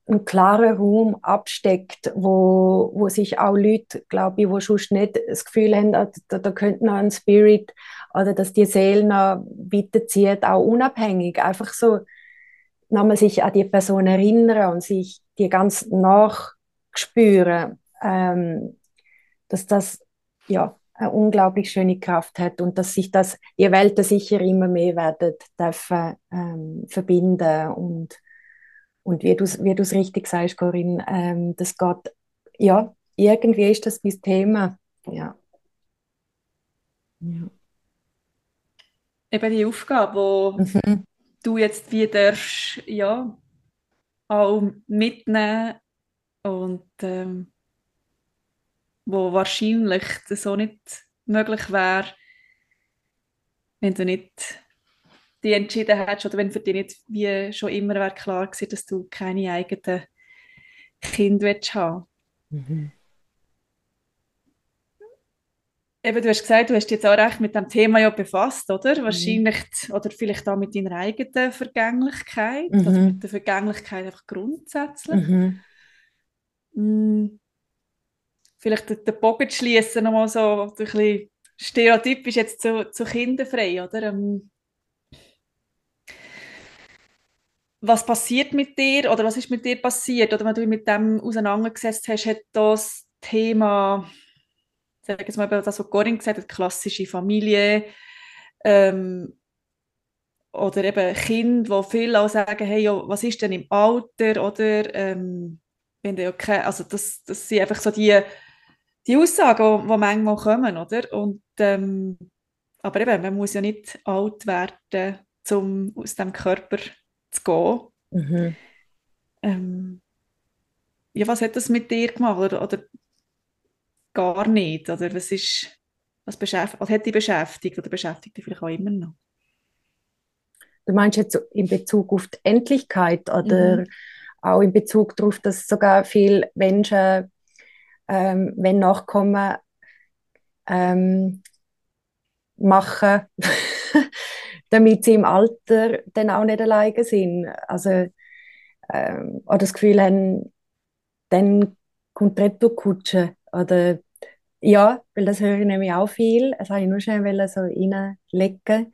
Speaker 3: ein klarer Raum absteckt, wo, wo sich auch Leute, glaube ich, wo schon nicht das Gefühl haben, ah, da, da könnte noch ein Spirit oder dass die Seele noch weiterzieht, auch unabhängig, einfach so nochmal sich an die Person erinnern und sich die ganz nachspüren, ähm, dass das ja eine unglaublich schöne Kraft hat und dass sich das die Welten sicher immer mehr werden dürfen ähm, verbinden und und wie du wie du es richtig sagst, Corinne, ähm, das geht ja irgendwie ist das mein Thema, ja.
Speaker 2: ja. Eben die Aufgabe, die mhm du jetzt wieder ja, auch mitnehmen und ähm, wo wahrscheinlich so nicht möglich wäre, wenn du nicht die entschieden hättest oder wenn für dich nicht wie schon immer klar gewesen, dass du keine eigenen Kinder haben willst. Mhm. Eben, du hast gesagt, du hast dich jetzt auch recht mit dem Thema ja befasst, oder? Mhm. Wahrscheinlich, oder vielleicht auch mit deiner eigenen Vergänglichkeit, mhm. oder mit der Vergänglichkeit einfach grundsätzlich. Mhm. Hm. Vielleicht den Bogen zu schließen, nochmal so ein bisschen stereotypisch jetzt zu, zu kinderfrei, oder? Ähm, was passiert mit dir, oder was ist mit dir passiert, oder wenn du dich mit dem auseinandergesetzt hast, hat das Thema sage jetzt mal, das, was Corinne gesagt hat, klassische Familie, ähm, oder eben Kinder, die viele auch sagen, hey, ja, was ist denn im Alter, oder, ähm, wenn ja keine, also das, das sind einfach so die die Aussagen, die, die manchmal kommen, oder? Und, ähm, aber eben, man muss ja nicht alt werden, um aus dem Körper zu gehen. Mhm. Ähm, ja, was hat das mit dir gemacht? Oder, oder gar nicht? Oder was ist, was, beschäftigt, was hat dich beschäftigt oder beschäftigt dich vielleicht auch immer noch?
Speaker 3: Du meinst jetzt in Bezug auf die Endlichkeit oder mhm. auch in Bezug darauf, dass sogar viele Menschen, ähm, wenn Nachkommen ähm, machen, damit sie im Alter dann auch nicht alleine sind. Also, ähm, oder das Gefühl haben, dann kommt die Retourkutsche. Oder ja, weil das höre ich nämlich auch viel. Das wollte ich nur schnell so reinlegen.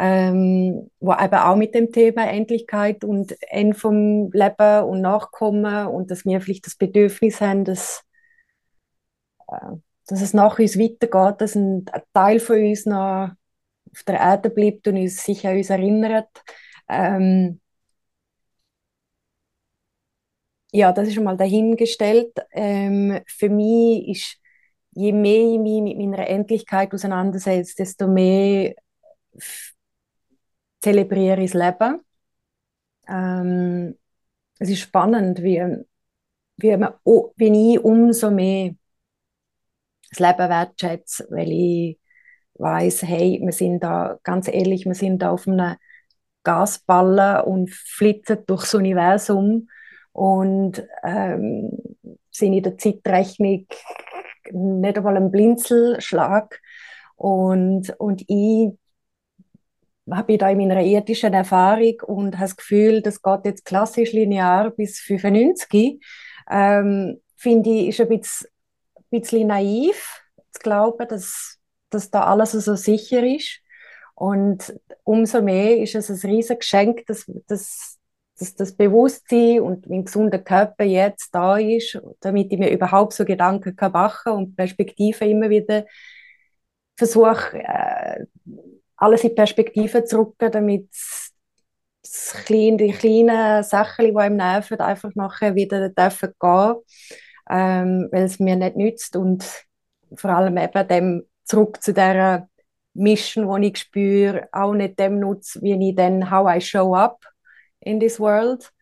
Speaker 3: Ähm, wo eben auch mit dem Thema Endlichkeit und Ende vom Leben und Nachkommen und dass wir vielleicht das Bedürfnis haben, dass, äh, dass es nach uns weitergeht, dass ein Teil von uns noch auf der Erde bleibt und uns sich an uns erinnert. Ähm, ja, das ist schon mal dahingestellt. Ähm, für mich ist, je mehr ich mich mit meiner Endlichkeit auseinandersetze, desto mehr zelebriere ich das Leben. Ähm, es ist spannend, wie, wie, man, wie ich umso mehr das Leben wertschätze, weil ich weiß, hey, wir sind da, ganz ehrlich, wir sind da auf einem Gasballen und flitzen durchs Universum und ähm, sind in der Zeitrechnung nicht einmal ein Blinzelschlag. Und, und ich habe da in meiner irdischen Erfahrung und habe das Gefühl, das geht jetzt klassisch linear bis 95. Ähm, finde ich, ist ein bisschen, bisschen naiv zu glauben, dass, dass da alles so sicher ist. Und umso mehr ist es ein riesiges Geschenk, dass, dass, dass das Bewusstsein und mein gesunder Körper jetzt da ist, damit ich mir überhaupt so Gedanken kann machen und Perspektive immer wieder versuche, äh, alles in Perspektive zu rücken, damit das kleine, die kleinen Sachen, die einem nerven, einfach nachher wieder dürfen gehen, ähm, weil es mir nicht nützt. Und vor allem eben dem zurück zu der Mission, wo ich spüre, auch nicht dem nutze, wie ich dann How I Show Up in this world.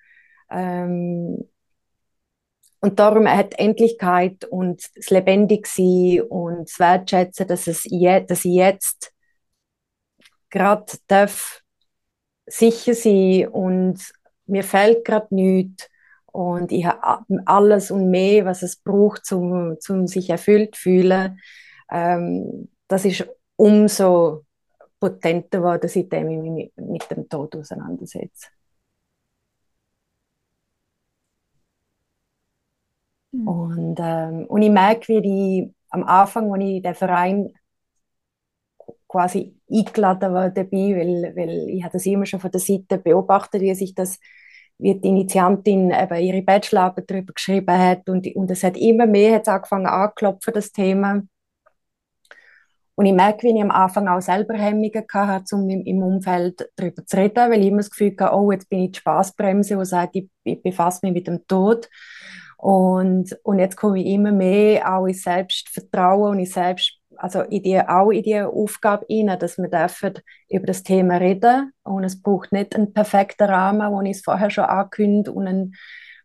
Speaker 3: Ähm, und darum hat Endlichkeit und das Lebendigsein und das Wertschätzen, dass, es je, dass ich jetzt gerade darf sicher sein und mir fällt gerade nichts und ich habe alles und mehr, was es braucht, um zum sich erfüllt zu fühlen. Ähm, das ist umso potenter geworden, seitdem ich mich mit dem Tod auseinandersetze. Mhm. Und, ähm, und ich merke, wie die am Anfang, als ich den Verein quasi eingeladen war dabei, weil, weil ich das immer schon von der Seite beobachtet, wie sich das wie die Initiantin eben ihre Bachelorarbeit darüber geschrieben hat und, und es hat immer mehr hat's angefangen anzuklopfen, das Thema. Und ich merke, wie ich am Anfang auch selber Hemmungen hatte, um im, im Umfeld darüber zu reden, weil ich immer das Gefühl hatte, oh, jetzt bin ich die Spaßbremse, die sagt, ich, ich befasse mich mit dem Tod. Und, und jetzt komme ich immer mehr auch in Selbstvertrauen und in Selbst, also in die, auch in die Aufgabe rein, dass wir über das Thema reden. Und es braucht nicht einen perfekten Rahmen, wo ich es vorher schon angekündigt und einen,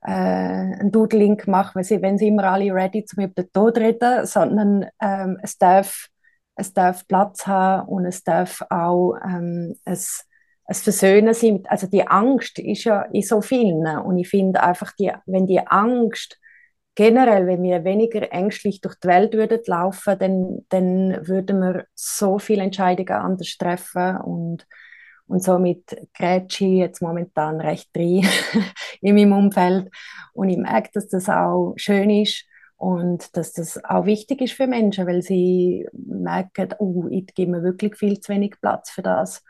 Speaker 3: äh, einen Doodling mache, weil wenn sie immer alle ready zum über den Tod reden, sondern ähm, es darf es darf Platz haben und es darf auch ähm, es es Versöhnen sind, also die Angst ist ja in so vielen. Und ich finde einfach, die, wenn die Angst generell, wenn wir weniger ängstlich durch die Welt würden laufen, dann, dann würden wir so viele Entscheidungen anders treffen und, und somit grätsche ich jetzt momentan recht drin in meinem Umfeld. Und ich merke, dass das auch schön ist und dass das auch wichtig ist für Menschen, weil sie merken, oh, ich gebe mir wirklich viel zu wenig Platz für das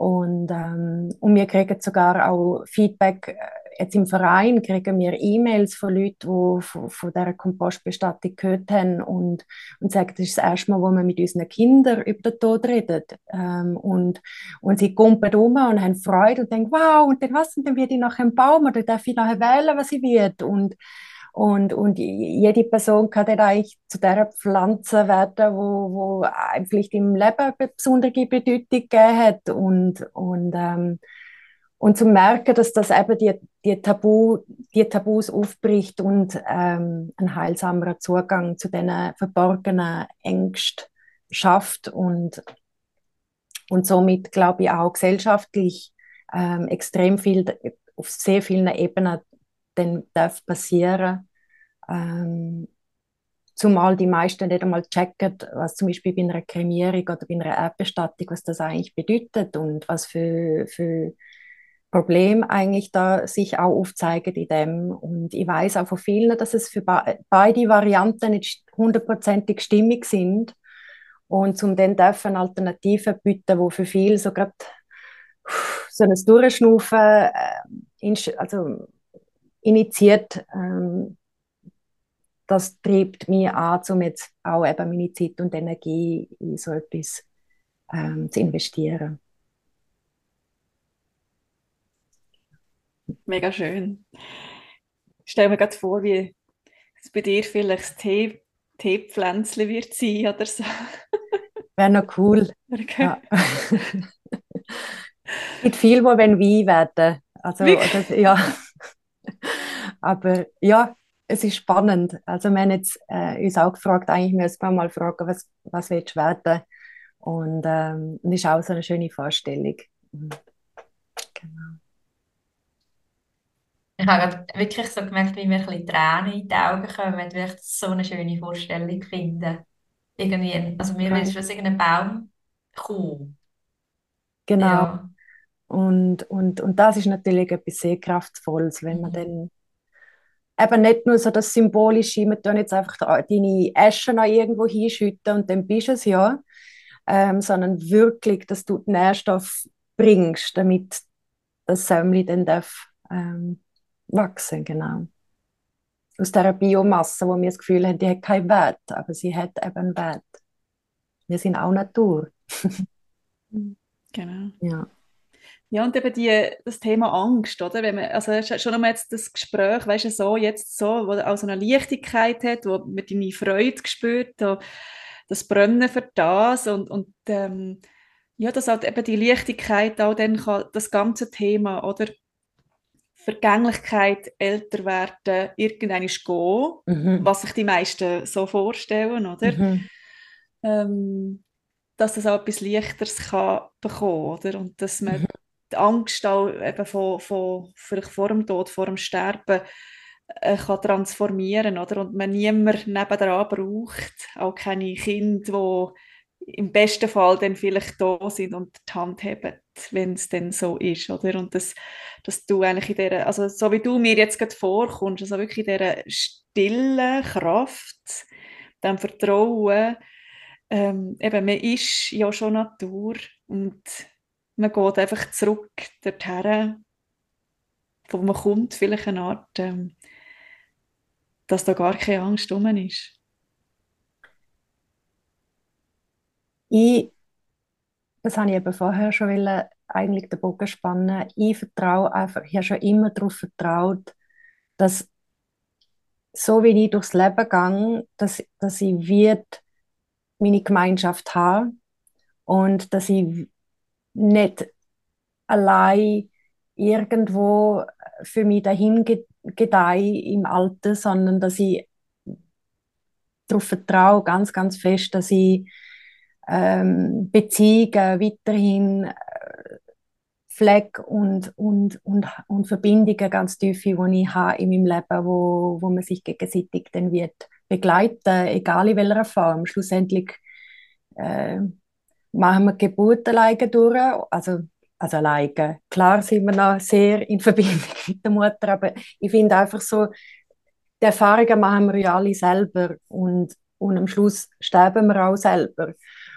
Speaker 3: und, ähm, und wir kriegen sogar auch Feedback, äh, jetzt im Verein kriegen wir E-Mails von Leuten, die von, von dieser Kompostbestattung gehört haben und, und sagen, das ist das erste Mal, wo wir mit unseren Kindern über den Tod reden. Ähm, und, und sie kumpen rum und haben Freude und denken, wow, und dann was, und dann werde ich nachher ein Baum oder darf ich nachher wählen, was ich will. Und, Und, und jede Person kann dann eigentlich zu der Pflanze werden, wo, wo vielleicht im Leben eine besondere Bedeutung gegeben hat. Und, und, ähm, und zu merken, dass das eben die, die, Tabu, die Tabus aufbricht und ähm, ein heilsamerer Zugang zu diesen verborgenen Ängsten schafft und, und somit, glaube ich, auch gesellschaftlich ähm, extrem viel auf sehr vielen Ebenen dann darf passieren. Ähm, zumal die meisten nicht einmal checken, was zum Beispiel bei einer Kremierung oder bei einer Erdbestattung, was das eigentlich bedeutet und was für, für Problem eigentlich da sich auch aufzeigen in dem. Und ich weiß auch von vielen, dass es für beide Varianten nicht hundertprozentig stimmig sind. Und zum dann dürfen Alternativen bieten, wo für viele so gerade so ein Durchschnaufen äh, also initiiert, ähm, das treibt mich an, um jetzt auch eben meine Zeit und Energie in so etwas ähm, zu investieren.
Speaker 2: Mega schön. Ich stelle mir gerade vor, wie es bei dir vielleicht das Tee, Teepflänzchen wird sein oder so.
Speaker 3: Wäre noch cool. Okay. Ja. es gibt viel, wo wenn Wein werden. Also, oder, ja. Aber ja, es ist spannend. Also wir haben jetzt äh, uns auch gefragt, eigentlich müssen wir mal fragen, was, was willst du werden? Und ähm, das ist auch so eine schöne Vorstellung. Mhm.
Speaker 1: Genau. Ich habe wirklich so gemerkt, wie mir ein bisschen Tränen in die Augen kommen, wenn ich so eine schöne Vorstellung finde. Irgendwie, also mir okay. ist aus irgendeinem Baum cool.
Speaker 3: Genau. Ja. Und, und, und das ist natürlich etwas sehr Kraftvolles, wenn man mhm. dann eben nicht nur so das Symbolische, wir tun jetzt einfach deine Asche noch irgendwo hinschütten und dann bist du es ja, ähm, sondern wirklich, dass du den Nährstoff bringst, damit das Säumli dann darf ähm, wachsen, genau. Aus dieser Biomasse, wo wir das Gefühl haben, die hat keinen Wert, aber sie hat eben Wert. Wir sind auch Natur.
Speaker 2: genau.
Speaker 3: Ja.
Speaker 2: Ja, und eben die, das Thema Angst, oder? Wenn man, also schon einmal jetzt das Gespräch, weißt du, so, jetzt so, wo auch so eine Leichtigkeit hat, wo man deine Freude spürt, das Brennen für das und, und ähm, ja, dass halt eben die Leichtigkeit auch dann kann, das ganze Thema, oder? Vergänglichkeit, älter werden, irgendwann gehen, mhm. was sich die meisten so vorstellen, oder? Mhm. Ähm, dass das auch etwas Leichteres kann bekommen, oder? Und dass man mhm. Die Angst auch eben von, von, vielleicht vor dem Tod, vor dem Sterben äh, kann transformieren, oder? Und man niemand nebenan braucht, auch keine Kinder, die im besten Fall dann vielleicht da sind und die Hand haben, wenn es dann so ist, oder? Und das, dass du eigentlich in dieser, also so wie du mir jetzt gerade vorkommst, also wirklich in dieser stillen Kraft, dem Vertrauen, ähm, eben, man ist ja schon Natur und man geht einfach zurück dorthin, wo man kommt, vielleicht eine Art, ähm, dass da gar keine Angst rum ist.
Speaker 3: Ich, das habe ich eben vorher schon wollen, eigentlich den Bogen spannen. Ich vertraue einfach, ich habe schon immer darauf vertraut, dass so wie ich durchs Leben gehe, dass, dass ich wird meine Gemeinschaft habe und dass ich nicht allein irgendwo für mich dahin gedeihe im Alter, sondern dass ich darauf vertraue, ganz, ganz fest, dass ich ähm, Beziehungen weiterhin äh, pflege und, und, und, und Verbindungen ganz tiefe, die ich habe in meinem Leben, wo, wo man sich gegenseitig dann wird begleiten, egal in welcher Form. Schlussendlich äh, machen wir Geburt alleine durch, also, also alleine. Klar sind wir noch sehr in Verbindung mit der Mutter, aber ich finde einfach so, die Erfahrungen machen wir ja alle selber und, und am Schluss sterben wir auch selber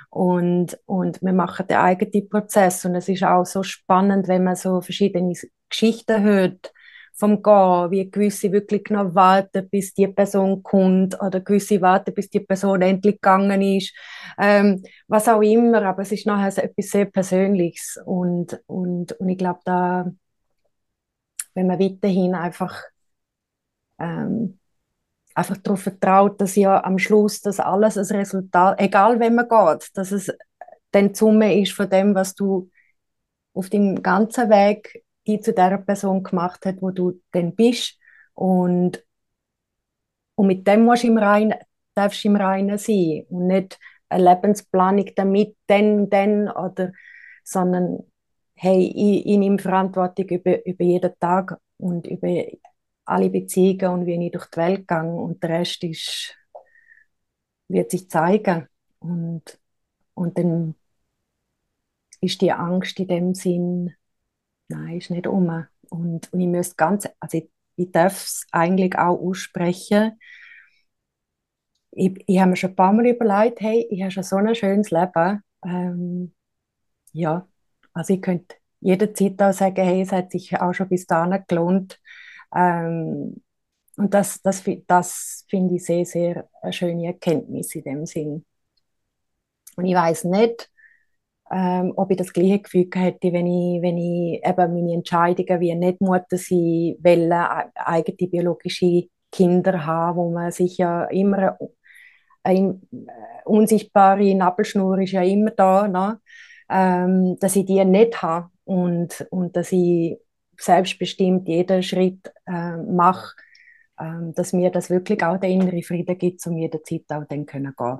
Speaker 3: und, und wir machen den eigenen Prozess und es ist auch so spannend, wenn man so verschiedene Geschichten hört vom Gehen, wie gewisse wirklich noch warten, bis die Person kommt oder gewisse warten, bis die Person endlich gegangen ist, ähm, was auch immer, aber es ist nachher so etwas sehr Persönliches und, und, und ich glaube, da, wenn man weiterhin einfach ähm, einfach darauf vertraut, dass ja am Schluss das alles ein Resultat, egal wenn man geht, dass es dann die Summe ist von dem, was du auf dem ganzen Weg die zu der Person gemacht hat, wo du dann bist. Und, und mit dem musst du im Reinen, darfst du im Reinen sein und nicht eine Lebensplanung damit, dann, dann oder sondern hey, ich, ich nehme Verantwortung über, über jeden Tag und über alle Beziehungen und wie ich durch die Welt gehe und der Rest ist, wird sich zeigen. Und, und dann ist die Angst in dem Sinn, nein, ist nicht um. Und, und ich müsste ganz, also ich, ich darf es eigentlich auch aussprechen. Ich, ich habe mir schon ein paar Mal überlegt, hey, ich habe schon so ein schönes Leben. Ähm, ja, also ich könnte jederzeit auch sagen, hey, es hat sich auch schon bis dahin gelohnt. Ähm, und das, das, das finde ich sehr, sehr eine schöne Erkenntnis in dem Sinn. Und ich weiß nicht, ähm, ob ich das gleiche Gefühl hätte, wenn ich, wenn ich eben meine Entscheidungen wie nicht Mutter sein will, äh, eigene biologische Kinder haben, wo man sich ja immer eine unsichtbare Nabelschnur ist ja immer da, ne? ähm, dass ich die nicht habe und, und dass ich selbstbestimmt jeden Schritt äh, mache, ähm, dass mir das wirklich auch der innere Frieden gibt, um jederzeit auch dann können gehen.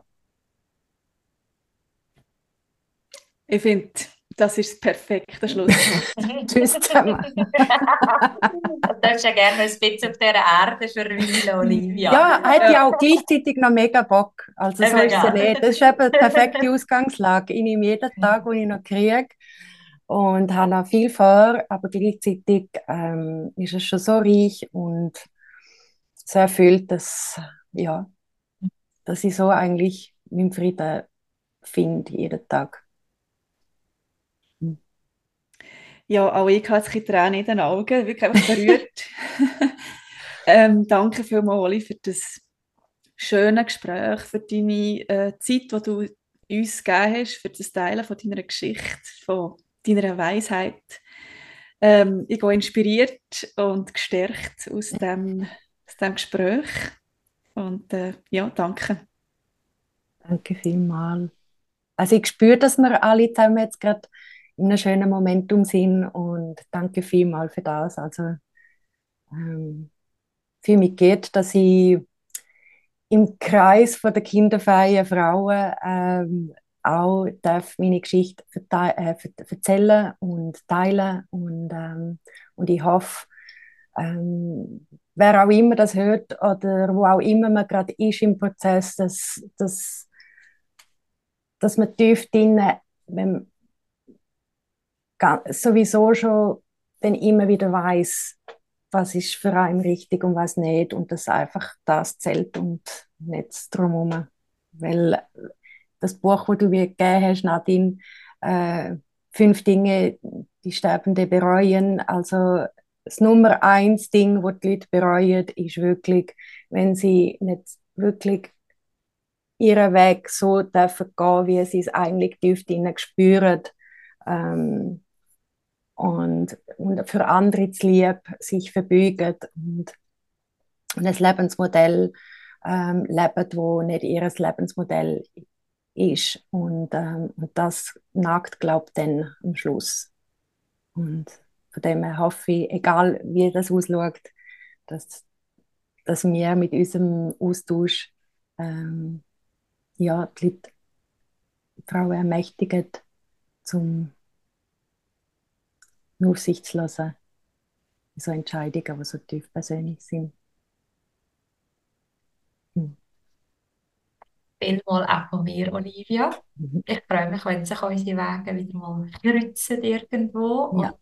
Speaker 2: Ich finde, das ist das perfekte Schlusswort.
Speaker 3: Tschüss zusammen. du
Speaker 1: darfst ja gerne ein bisschen auf dieser Erde verweilen, Olivia.
Speaker 3: Ja, hätte ich auch gleichzeitig noch mega Bock. Also so ist es nicht. Das ist eben die perfekte Ausgangslage. Ich nehme jeden Tag, den ich noch kriege und habe noch viel vor, aber gleichzeitig ähm, ist es schon so reich und so erfüllt, dass, ja, dass ich so eigentlich meinen Frieden finde jeden Tag.
Speaker 2: Ja, auch ich habe jetzt Tränen in den Augen, wirklich einfach berührt. ähm, danke vielmals, Oli, für das schöne Gespräch, für deine äh, Zeit, die du uns gegeben hast, für das Teilen von deiner Geschichte, von deiner Weisheit. Ähm, ich gehe inspiriert und gestärkt aus dem, aus dem Gespräch. Und äh, ja, danke.
Speaker 3: Danke vielmals. Also ich spüre, dass wir alle zusammen jetzt gerade in einem schönen Momentum sind und danke vielmals für das. Also ähm, für mich geht, dass ich im Kreis von der kinderfreien Frauen ähm, auch darf meine Geschichte äh, erzählen und teilen und, ähm, und ich hoffe, ähm, wer auch immer das hört oder wo auch immer man gerade ist im Prozess, dass, dass, dass man tief drin, wenn, sowieso schon dann immer wieder weiß, was ist für einen richtig und was nicht und dass einfach das zählt und nicht drumherum. Weil das Buch, wo du mir gegeben hast, Nadine, äh, fünf Dinge, die Sterbende bereuen, also das Nummer eins Ding, wo die Leute bereuen, ist wirklich, wenn sie nicht wirklich ihren Weg so dürfen gehen, wie sie es eigentlich tief innen spüren. Ähm, und, und für andere zu lieb sich verbeugen und, und ein Lebensmodell ähm, leben, wo nicht ihr Lebensmodell ist. Und, ähm, und das nagt, glaube ich, dann am Schluss. Und von dem her hoffe ich, egal wie das ausschaut, dass, dass wir mit unserem Austausch ähm, ja, die Leute, die Frauen ermächtigen, zum nur sich zu lassen. So Entscheidungen, die so tief persönlich sind.
Speaker 1: Hm. Vielmal auch von mir, Olivia. Mhm. Ich freue mich, wenn sich unsere Wege wieder mal kreuzen irgendwo. Ja. Und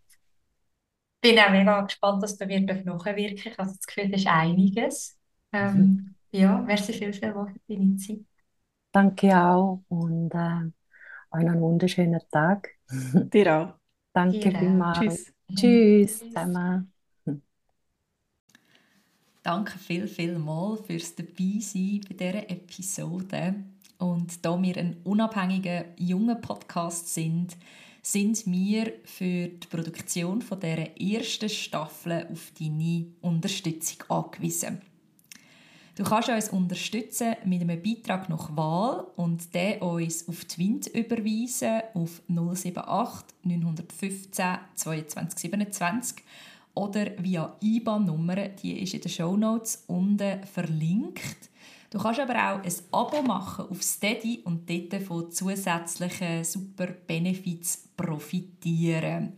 Speaker 1: bin auch mega gespannt, dass du mir nachwirken Ich habe das Gefühl, das ist einiges. Ähm, mhm. Ja, merci viel, viel für deine Zeit.
Speaker 3: Danke auch und äh, einen wunderschönen Tag.
Speaker 2: Dir auch.
Speaker 3: Danke vielmals. Tschüss. Tschüss zusammen.
Speaker 1: Danke viel, viel mal fürs Dabeisein bei dieser Episode. Und da wir ein unabhängiger, junger Podcast sind, sind wir für die Produktion von dieser ersten Staffel auf deine Unterstützung angewiesen. Du kannst uns unterstützen mit einem Beitrag nach Wahl und den uns auf Twint überweisen auf 078 915 22 27 oder via IBAN-Nummer, die ist in den Shownotes unten verlinkt. Du kannst aber auch ein Abo machen auf Steady und dort von zusätzlichen super Benefits profitieren.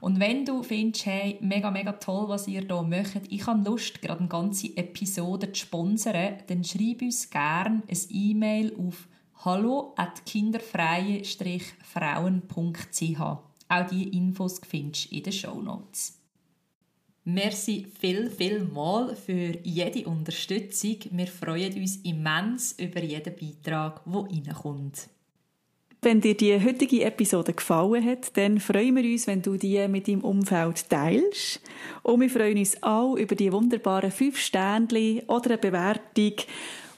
Speaker 1: Und wenn du findest, hey, mega, mega toll, was ihr hier macht, ich habe Lust, gerade eine ganze Episode zu sponsern, dann schreib uns gerne ein E-Mail auf hallo at kinderfreie-frauen.ch. Auch diese Infos findest du in den Show Notes. Merci viel, viel mal für jede Unterstützung. Wir freuen uns immens über jeden Beitrag, der reinkommt.
Speaker 2: Wenn dir die heutige Episode gefallen hat, dann freuen wir uns, wenn du die mit deinem Umfeld teilst. Und wir freuen uns auch über die wunderbaren fünf Sternchen oder eine Bewertung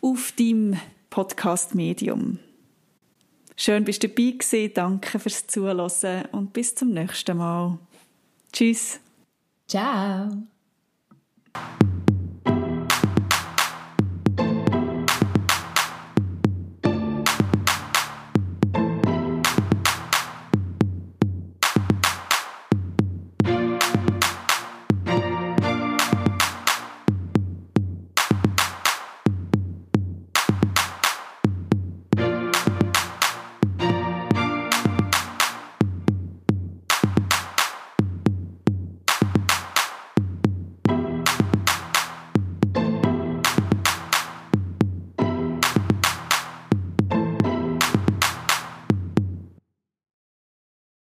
Speaker 2: auf deinem Podcast-Medium. Schön bist du dabei gewesen. Danke fürs Zuhören und bis zum nächsten Mal. Tschüss.
Speaker 1: Ciao.